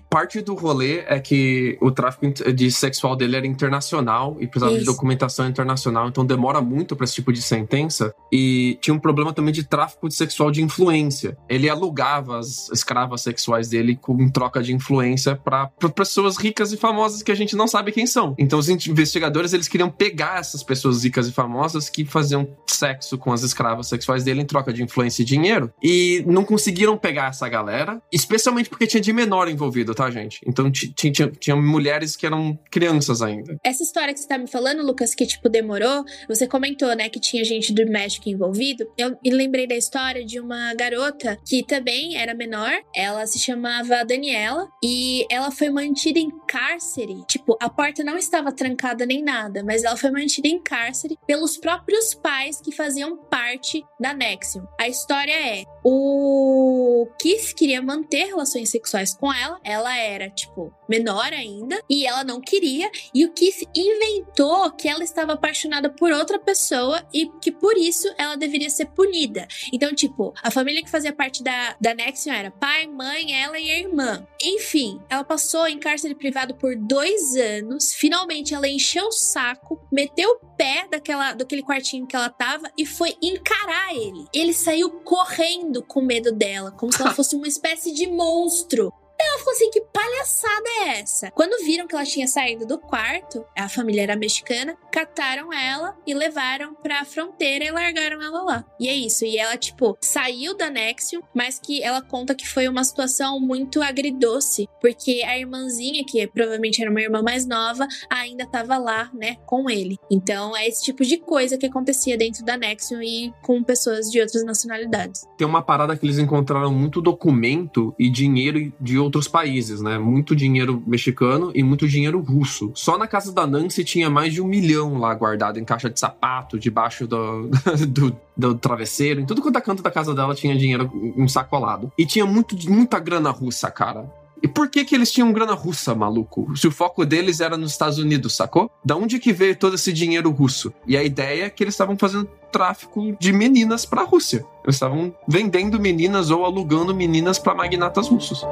Parte do rolê é que o tráfico de sexual dele era internacional e precisava de Isso. documentação internacional, então demora muito pra esse tipo de sentença. E tinha um problema também de tráfico de sexual de influência. Ele alugava as escravas sexuais dele com troca de influência pra pra pessoas ricas e famosas que a gente não sabe quem são. Então os investigadores eles queriam pegar essas pessoas ricas e famosas que faziam sexo com as escravas sexuais dele em troca de influência e dinheiro e não conseguiram pegar essa galera, especialmente porque tinha de menor envolvido, tá, gente? Então ti- ti- tinha, tinha mulheres que eram crianças ainda. Essa história que você tá me falando, Lucas, que tipo demorou, você comentou, né, que tinha gente do México envolvido. Eu me lembrei da história de uma garota que também era menor. Ela se chamava Daniela e ela foi mantida em cárcere. Tipo, a porta não estava trancada nem nada, mas ela foi mantida em cárcere pelos próprios pais que faziam parte da Nexium. A história é: o Keith queria manter relações sexuais com ela. Ela era, tipo, menor ainda. E ela não queria. E o Keith inventou que ela estava apaixonada por outra pessoa e que por isso ela deveria ser punida. Então, tipo, a família que fazia parte da, da Nexion era pai, mãe, ela e a irmã. Enfim, ela passou em cárcere privado por dois anos. Finalmente, ela encheu o saco, meteu o pé daquela, daquele quartinho que ela tava e foi encarar ele. Ele saiu correndo com medo dela, como se ela fosse uma espécie de monstro. Ela falou assim: que palhaçada é essa? Quando viram que ela tinha saído do quarto, a família era mexicana, cataram ela e levaram pra fronteira e largaram ela lá. E é isso. E ela, tipo, saiu da Nexium, mas que ela conta que foi uma situação muito agridoce, porque a irmãzinha, que provavelmente era uma irmã mais nova, ainda tava lá, né, com ele. Então é esse tipo de coisa que acontecia dentro da Nexium e com pessoas de outras nacionalidades. Tem uma parada que eles encontraram muito documento e dinheiro de outros países, né? Muito dinheiro mexicano e muito dinheiro russo. Só na casa da Nancy tinha mais de um milhão lá guardado em caixa de sapato, debaixo do, do, do travesseiro. Em tudo quanto é canto da casa dela tinha dinheiro ensacolado. E tinha muito, muita grana russa, cara. E por que que eles tinham grana russa, maluco? Se o foco deles era nos Estados Unidos, sacou? Da onde que veio todo esse dinheiro russo? E a ideia é que eles estavam fazendo tráfico de meninas pra Rússia. Eles estavam vendendo meninas ou alugando meninas pra magnatas russos.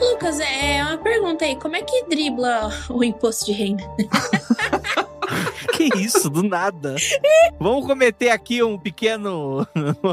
Lucas, é uma pergunta aí: como é que dribla o imposto de renda? que isso, do nada. Vamos cometer aqui um pequeno.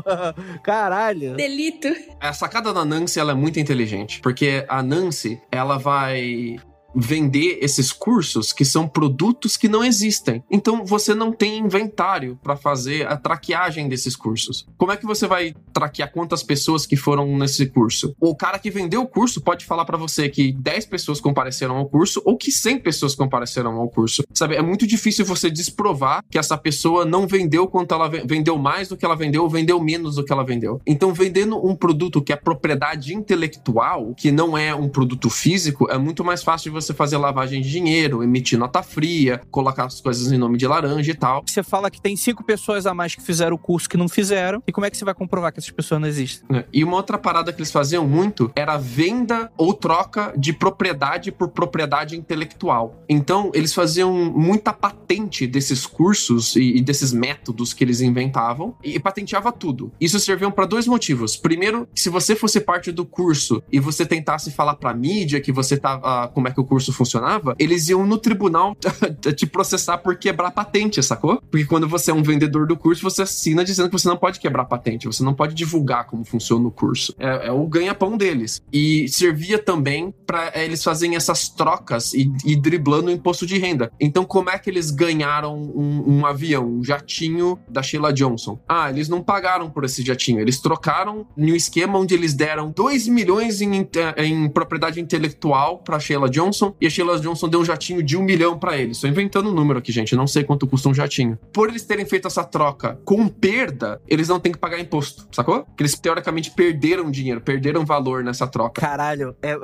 Caralho. Delito. A sacada da Nancy ela é muito inteligente, porque a Nancy ela vai vender esses cursos que são produtos que não existem. Então você não tem inventário para fazer a traqueagem desses cursos. Como é que você vai traquear quantas pessoas que foram nesse curso? O cara que vendeu o curso pode falar para você que 10 pessoas compareceram ao curso ou que 100 pessoas compareceram ao curso. Sabe, é muito difícil você desprovar que essa pessoa não vendeu quanto ela vendeu mais do que ela vendeu ou vendeu menos do que ela vendeu. Então vendendo um produto que é propriedade intelectual, que não é um produto físico, é muito mais fácil de você você fazer lavagem de dinheiro, emitir nota fria, colocar as coisas em nome de laranja e tal. Você fala que tem cinco pessoas a mais que fizeram o curso que não fizeram. E como é que você vai comprovar que essas pessoas não existem? É. E uma outra parada que eles faziam muito era venda ou troca de propriedade por propriedade intelectual. Então, eles faziam muita patente desses cursos e, e desses métodos que eles inventavam e patenteava tudo. Isso serviam para dois motivos. Primeiro, se você fosse parte do curso e você tentasse falar pra mídia que você tava. como é que o curso curso funcionava, eles iam no tribunal te processar por quebrar patente, sacou? Porque quando você é um vendedor do curso, você assina dizendo que você não pode quebrar patente, você não pode divulgar como funciona o curso. É, é o ganha-pão deles. E servia também para é, eles fazerem essas trocas e, e, driblando o imposto de renda. Então, como é que eles ganharam um, um avião, um jatinho da Sheila Johnson? Ah, eles não pagaram por esse jatinho, eles trocaram em um esquema onde eles deram 2 milhões em, em propriedade intelectual para Sheila Johnson Johnson e a Sheila Johnson deu um jatinho de um milhão para eles. Estou inventando um número aqui, gente. Não sei quanto custa um jatinho. Por eles terem feito essa troca com perda, eles não têm que pagar imposto, sacou? Porque eles teoricamente perderam dinheiro, perderam valor nessa troca. Caralho, é.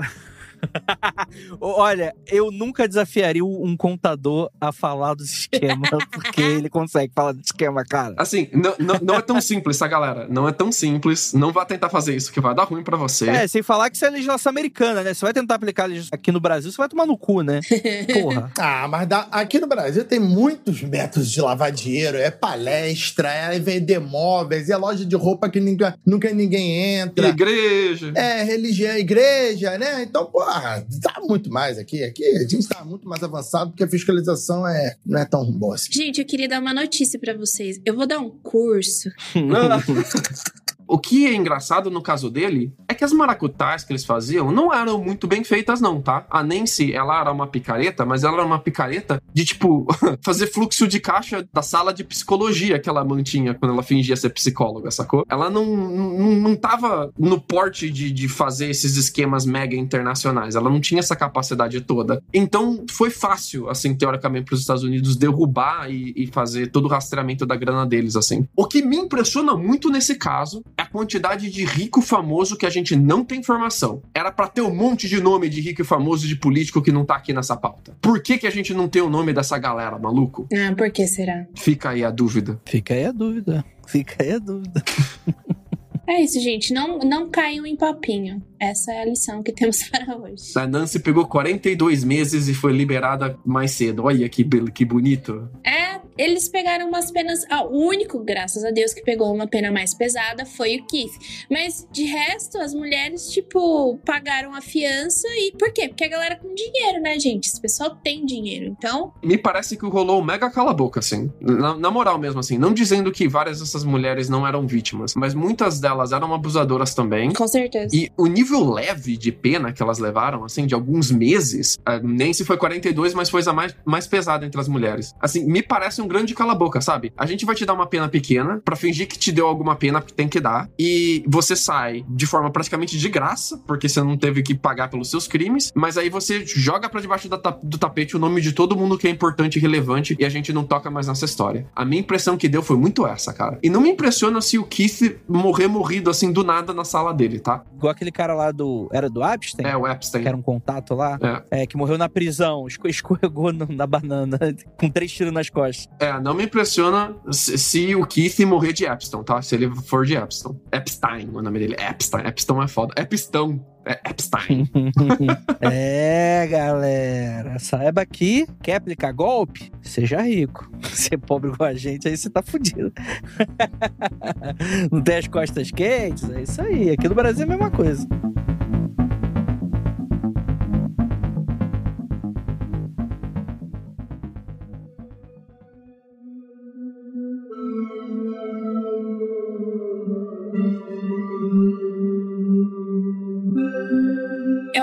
Olha, eu nunca desafiaria um contador a falar dos esquemas, porque ele consegue falar do esquema, cara. Assim, não, não, não é tão simples, tá, galera? Não é tão simples. Não vá tentar fazer isso, que vai dar ruim para você. É, sem falar que isso é legislação americana, né? Você vai tentar aplicar aqui no Brasil, você vai tomar no cu, né? Porra. ah, mas dá, aqui no Brasil tem muitos métodos de lavar dinheiro. É palestra, é vender móveis, é loja de roupa que nunca, nunca ninguém entra. Igreja. É, religião, igreja, né? Então, pô, ah, tá muito mais aqui. Aqui a gente tá muito mais avançado porque a fiscalização é, não é tão boa assim. Gente, eu queria dar uma notícia para vocês. Eu vou dar um curso. O que é engraçado no caso dele é que as maracutais que eles faziam não eram muito bem feitas, não, tá? A Nancy, ela era uma picareta, mas ela era uma picareta de, tipo, fazer fluxo de caixa da sala de psicologia que ela mantinha quando ela fingia ser psicóloga, sacou? Ela não, não, não tava no porte de, de fazer esses esquemas mega internacionais. Ela não tinha essa capacidade toda. Então, foi fácil, assim, teoricamente, para os Estados Unidos derrubar e, e fazer todo o rastreamento da grana deles, assim. O que me impressiona muito nesse caso a quantidade de rico famoso que a gente não tem informação. Era para ter um monte de nome de rico e famoso de político que não tá aqui nessa pauta. Por que, que a gente não tem o nome dessa galera, maluco? Ah, por que será? Fica aí a dúvida. Fica aí a dúvida. Fica aí a dúvida. É isso, gente. Não, não caiam em papinho. Essa é a lição que temos para hoje. A Nancy pegou 42 meses e foi liberada mais cedo. Olha que, que bonito. É, eles pegaram umas penas. Ah, o único, graças a Deus, que pegou uma pena mais pesada foi o Keith. Mas de resto, as mulheres, tipo, pagaram a fiança e por quê? Porque a galera com dinheiro, né, gente? Esse pessoal tem dinheiro, então. Me parece que rolou um mega cala-boca, assim. Na, na moral mesmo, assim. Não dizendo que várias dessas mulheres não eram vítimas, mas muitas delas eram abusadoras também. Com certeza. E o nível leve de pena que elas levaram, assim, de alguns meses, nem se foi 42, mas foi a mais, mais pesada entre as mulheres. Assim, me parece um grande cala-boca, sabe? A gente vai te dar uma pena pequena para fingir que te deu alguma pena que tem que dar, e você sai de forma praticamente de graça, porque você não teve que pagar pelos seus crimes, mas aí você joga para debaixo do tapete o nome de todo mundo que é importante e relevante e a gente não toca mais nessa história. A minha impressão que deu foi muito essa, cara. E não me impressiona se o Keith morrer morrido assim do nada na sala dele, tá? Igual aquele cara lá lá do. Era do Epstein? É, o Epstein. Que era um contato lá. É. é que morreu na prisão, escorregou na banana, com três tiros nas costas. É, não me impressiona se, se, o Keith morrer de Epstein, tá? Se ele for de Epstein. Epstein, o nome dele. Epstein. Epstein é foda. Epstein. É Epstein. é, galera. Saiba que quer aplicar golpe? Seja rico. Ser pobre com a gente, aí você tá fudido. Não tem as costas quentes? É isso aí. Aqui no Brasil é a mesma coisa.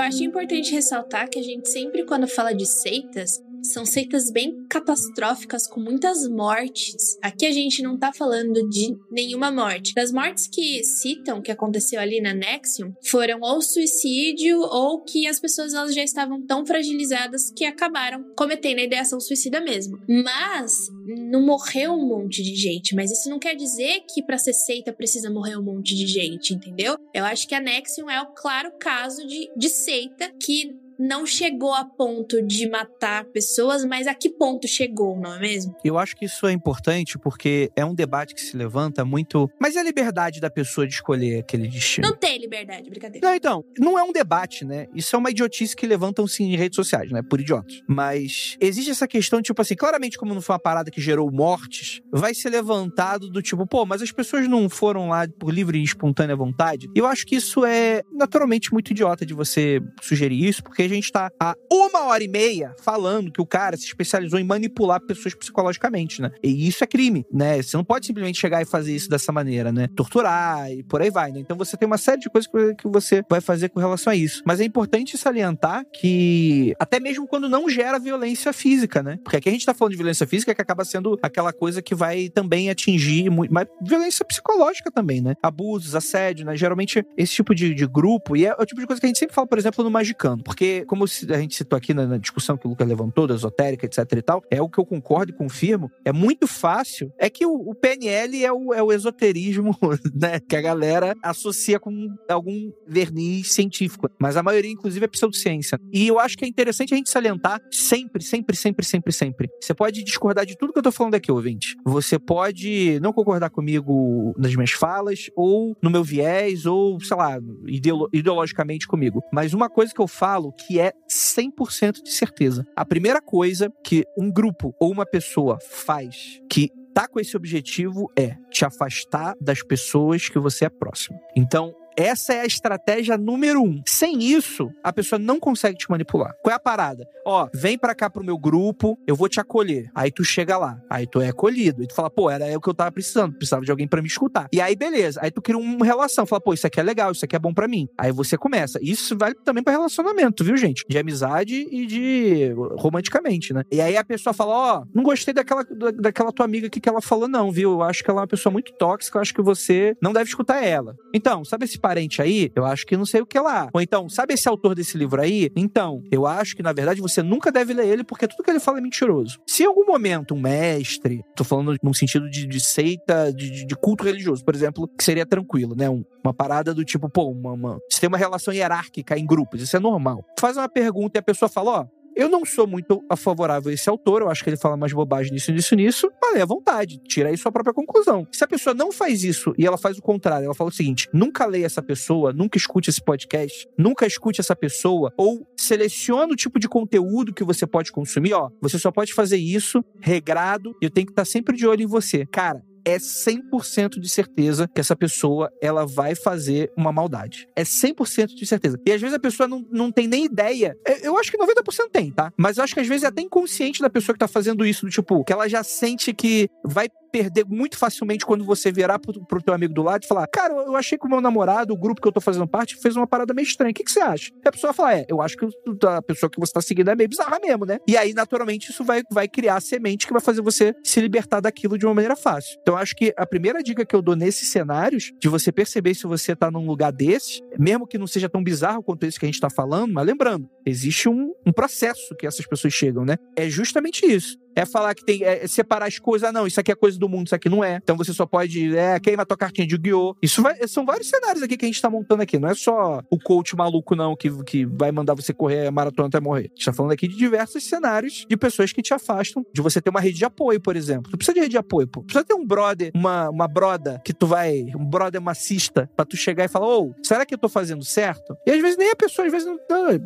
Acho importante ressaltar que a gente sempre, quando fala de seitas, são seitas bem catastróficas com muitas mortes. Aqui a gente não tá falando de nenhuma morte. Das mortes que citam que aconteceu ali na Nexium foram ou suicídio ou que as pessoas elas já estavam tão fragilizadas que acabaram cometendo a ideação suicida mesmo. Mas não morreu um monte de gente, mas isso não quer dizer que para ser seita precisa morrer um monte de gente, entendeu? Eu acho que a Nexium é o claro caso de, de seita que não chegou a ponto de matar pessoas, mas a que ponto chegou, não é mesmo? Eu acho que isso é importante porque é um debate que se levanta muito. Mas é a liberdade da pessoa de escolher aquele destino? Não tem liberdade, brincadeira. Não, então, não é um debate, né? Isso é uma idiotice que levantam-se em redes sociais, né? Por idiotas. Mas existe essa questão, tipo assim, claramente, como não foi uma parada que gerou mortes, vai ser levantado do tipo, pô, mas as pessoas não foram lá por livre e espontânea vontade. E eu acho que isso é naturalmente muito idiota de você sugerir isso, porque a gente tá há uma hora e meia falando que o cara se especializou em manipular pessoas psicologicamente, né? E isso é crime, né? Você não pode simplesmente chegar e fazer isso dessa maneira, né? Torturar e por aí vai, né? Então você tem uma série de coisas que você vai fazer com relação a isso. Mas é importante salientar que até mesmo quando não gera violência física, né? Porque aqui a gente tá falando de violência física que acaba sendo aquela coisa que vai também atingir muito, mas violência psicológica também, né? Abusos, assédio, né? Geralmente esse tipo de, de grupo, e é o tipo de coisa que a gente sempre fala, por exemplo, no Magicano. Porque como a gente citou aqui na, discussão que o Lucas levantou, da esotérica, etc e tal, é o que eu concordo e confirmo, é muito fácil, é que o, PNL é o, é o esoterismo, né, que a galera associa com algum verniz científico, mas a maioria, inclusive, é pseudociência. E eu acho que é interessante a gente salientar sempre, sempre, sempre, sempre, sempre. Você pode discordar de tudo que eu tô falando aqui, ouvinte. Você pode não concordar comigo nas minhas falas, ou no meu viés, ou, sei lá, ideolo ideologicamente comigo. Mas uma coisa que eu falo que é 100% de certeza. A primeira coisa que um grupo ou uma pessoa faz que tá com esse objetivo é te afastar das pessoas que você é próximo. Então, essa é a estratégia número um. Sem isso, a pessoa não consegue te manipular. Qual é a parada? Ó, vem pra cá pro meu grupo, eu vou te acolher. Aí tu chega lá, aí tu é acolhido. E tu fala, pô, era o que eu tava precisando, precisava de alguém para me escutar. E aí, beleza. Aí tu cria uma relação, fala, pô, isso aqui é legal, isso aqui é bom para mim. Aí você começa. Isso vale também para relacionamento, viu, gente? De amizade e de romanticamente, né? E aí a pessoa fala, ó, não gostei daquela, daquela tua amiga aqui que ela falou, não, viu? Eu acho que ela é uma pessoa muito tóxica, eu acho que você não deve escutar ela. Então, sabe esse parente aí, eu acho que não sei o que lá. Ou então, sabe esse autor desse livro aí? Então, eu acho que na verdade você nunca deve ler ele porque tudo que ele fala é mentiroso. Se em algum momento um mestre, tô falando num sentido de, de seita, de, de, culto religioso, por exemplo, que seria tranquilo, né? Um, uma parada do tipo, pô, uma, uma, você tem uma relação hierárquica em grupos, isso é normal. Faz uma pergunta e a pessoa fala, ó, eu não sou muito favorável a esse autor, eu acho que ele fala mais bobagem nisso, nisso, nisso. Falei à vontade, tira aí sua própria conclusão. Se a pessoa não faz isso e ela faz o contrário, ela fala o seguinte: nunca leia essa pessoa, nunca escute esse podcast, nunca escute essa pessoa, ou seleciona o tipo de conteúdo que você pode consumir, ó. Você só pode fazer isso regrado e eu tenho que estar sempre de olho em você. Cara, é 100% de certeza que essa pessoa ela vai fazer uma maldade. É 100% de certeza. E às vezes a pessoa não, não tem nem ideia. É, eu acho que 90% tem, tá? Mas eu acho que às vezes é até inconsciente da pessoa que tá fazendo isso, do tipo, que ela já sente que vai perder muito facilmente quando você virar pro, pro teu amigo do lado e falar: Cara, eu achei que o meu namorado, o grupo que eu tô fazendo parte, fez uma parada meio estranha. O que, que você acha? E a pessoa fala: É, eu acho que a pessoa que você tá seguindo é meio bizarra mesmo, né? E aí, naturalmente, isso vai, vai criar a semente que vai fazer você se libertar daquilo de uma maneira fácil. Então, acho que a primeira dica que eu dou nesses cenários, de você perceber se você tá num lugar desses, mesmo que não seja tão bizarro quanto esse que a gente tá falando, mas lembrando, existe um, um processo que essas pessoas chegam, né? É justamente isso é falar que tem. É separar as coisas. Ah, não, isso aqui é coisa do mundo, isso aqui não é. Então você só pode. É, queima tua cartinha de guiô. Isso vai, são vários cenários aqui que a gente tá montando aqui. Não é só o coach maluco, não, que, que vai mandar você correr a maratona até morrer. A gente tá falando aqui de diversos cenários de pessoas que te afastam de você ter uma rede de apoio, por exemplo. Tu precisa de rede de apoio, pô. Precisa ter um brother, uma, uma broda que tu vai. Um brother macista pra tu chegar e falar: Ô, oh, será que eu tô fazendo certo? E às vezes nem a pessoa, às vezes, não,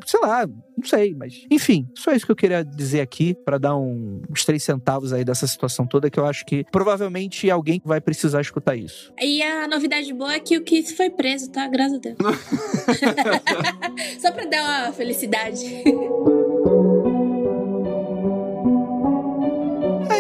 sei lá, não sei, mas. Enfim, só isso que eu queria dizer aqui para dar um, uns três centavos aí dessa situação toda que eu acho que provavelmente alguém vai precisar escutar isso. E a novidade boa é que o Keith foi preso, tá? Graças a Deus. Só pra dar uma felicidade.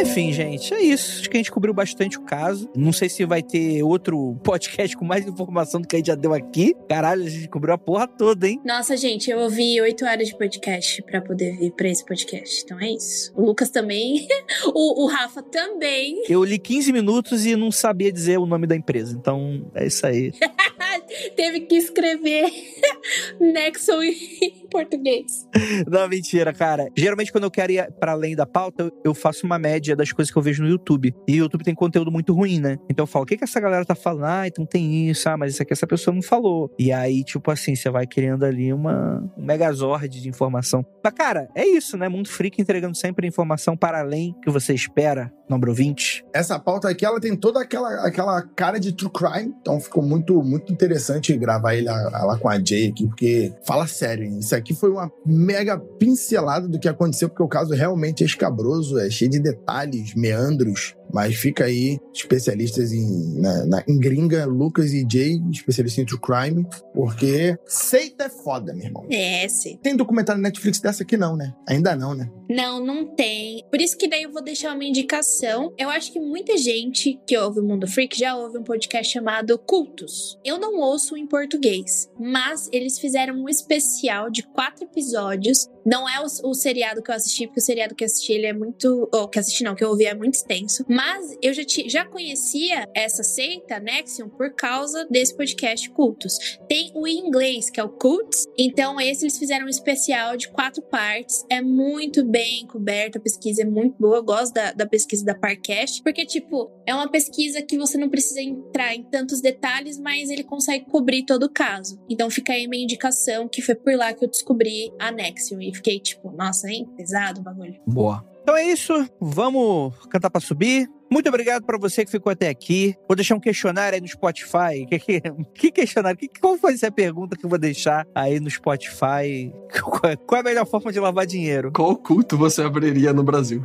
Enfim, gente, é isso. Acho que a gente cobriu bastante o caso. Não sei se vai ter outro podcast com mais informação do que a gente já deu aqui. Caralho, a gente cobriu a porra toda, hein? Nossa, gente, eu ouvi oito horas de podcast pra poder vir pra esse podcast. Então é isso. O Lucas também. o, o Rafa também. Eu li 15 minutos e não sabia dizer o nome da empresa. Então é isso aí. Teve que escrever Nexon em português. Não, mentira, cara. Geralmente, quando eu quero ir para além da pauta, eu faço uma média das coisas que eu vejo no YouTube. E o YouTube tem conteúdo muito ruim, né? Então eu falo, o que, que essa galera tá falando? Ah, então tem isso, ah, mas isso aqui essa pessoa não falou. E aí, tipo assim, você vai criando ali uma um megazord de informação. Mas, cara, é isso, né? Mundo Freak entregando sempre informação para além que você espera, número 20. Essa pauta aqui, ela tem toda aquela, aquela cara de true crime, então ficou muito, muito interessante gravar ele lá com a Jay aqui, porque fala sério, hein? Isso aqui foi uma mega pincelada do que aconteceu, porque o caso realmente é escabroso, é cheio de detalhes, meandros, mas fica aí, especialistas em, na, na, em gringa, Lucas e Jay, especialistas em true crime, porque seita é foda, meu irmão. É, sim. Tem documentário na Netflix dessa aqui não, né? Ainda não, né? Não, não tem. Por isso que daí eu vou deixar uma indicação. Eu acho que muita gente que ouve o Mundo Freak já ouve um podcast chamado Cultos. Eu não ouço em português, mas eles fizeram um especial de quatro episódios. Não é o, o seriado que eu assisti, porque o seriado que eu assisti ele é muito. Ou que assisti não, que eu ouvi é muito extenso. Mas eu já, já conhecia essa seita, Nexion, por causa desse podcast Cultos. Tem o em inglês, que é o Cults. Então, esse eles fizeram um especial de quatro partes. É muito bem coberto, a pesquisa é muito boa. Eu gosto da, da pesquisa da Parcast, porque, tipo, é uma pesquisa que você não precisa entrar em tantos detalhes, mas ele consegue cobrir todo o caso. Então, fica aí minha indicação, que foi por lá que eu descobri a Nexion. E fiquei, tipo, nossa, hein? Pesado o bagulho. Boa. Então é isso, vamos cantar pra subir. Muito obrigado para você que ficou até aqui. Vou deixar um questionário aí no Spotify. Que, que, que questionário? Que, qual foi essa pergunta que eu vou deixar aí no Spotify? Qual é a melhor forma de lavar dinheiro? Qual culto você abriria no Brasil?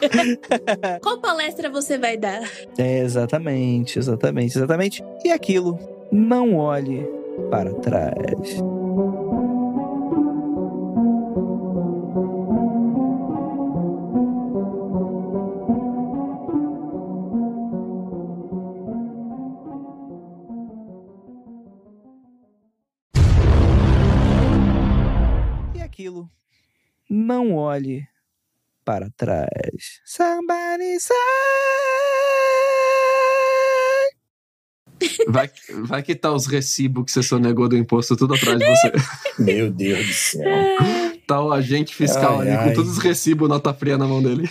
Qual palestra você vai dar? É, exatamente, exatamente, exatamente. E aquilo, não olhe para trás. Olhe para trás. Somebody say. Vai, vai que tá os recibos que você sonegou do imposto tudo atrás de você. Meu Deus do céu. Tá o agente fiscal Ai, ali ai. com todos os recibos, nota fria na mão dele.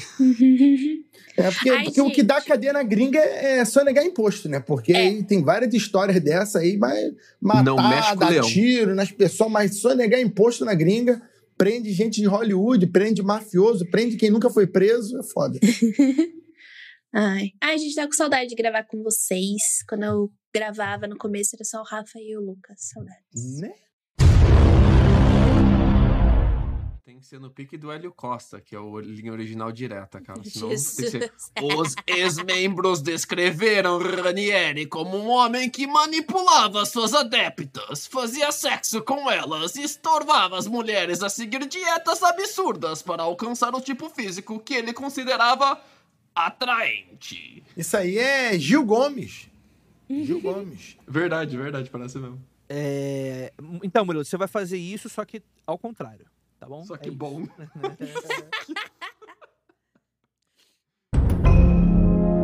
É porque, Ai, porque o que dá cadeia na gringa é só negar imposto, né? Porque É. aí tem várias histórias dessa aí, mas matar, Não mexe com o dar leão. tiro nas pessoas, mas só negar imposto na gringa prende gente de Hollywood, prende mafioso, prende quem nunca foi preso, é foda. Ai. Ai, a gente tá com saudade de gravar com vocês. Quando eu gravava no começo era só o Rafa e o Lucas. Saudades. né? Tem que ser no pique do Hélio Costa, que é o linha original direta, cara. Senão tem que Jesus. ser... Os ex-membros descreveram Ranieri como um homem que manipulava suas adeptas, fazia sexo com elas e estorvava as mulheres a seguir dietas absurdas para alcançar o tipo físico que ele considerava atraente. Isso aí é Gil Gomes. Gil Gomes. Verdade, verdade, parece mesmo. É, Então, Murilo, você vai fazer isso, só que ao contrário, tá bom? Só É que isso. bom.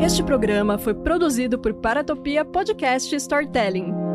Este programa foi produzido por Paratopia Podcast Storytelling.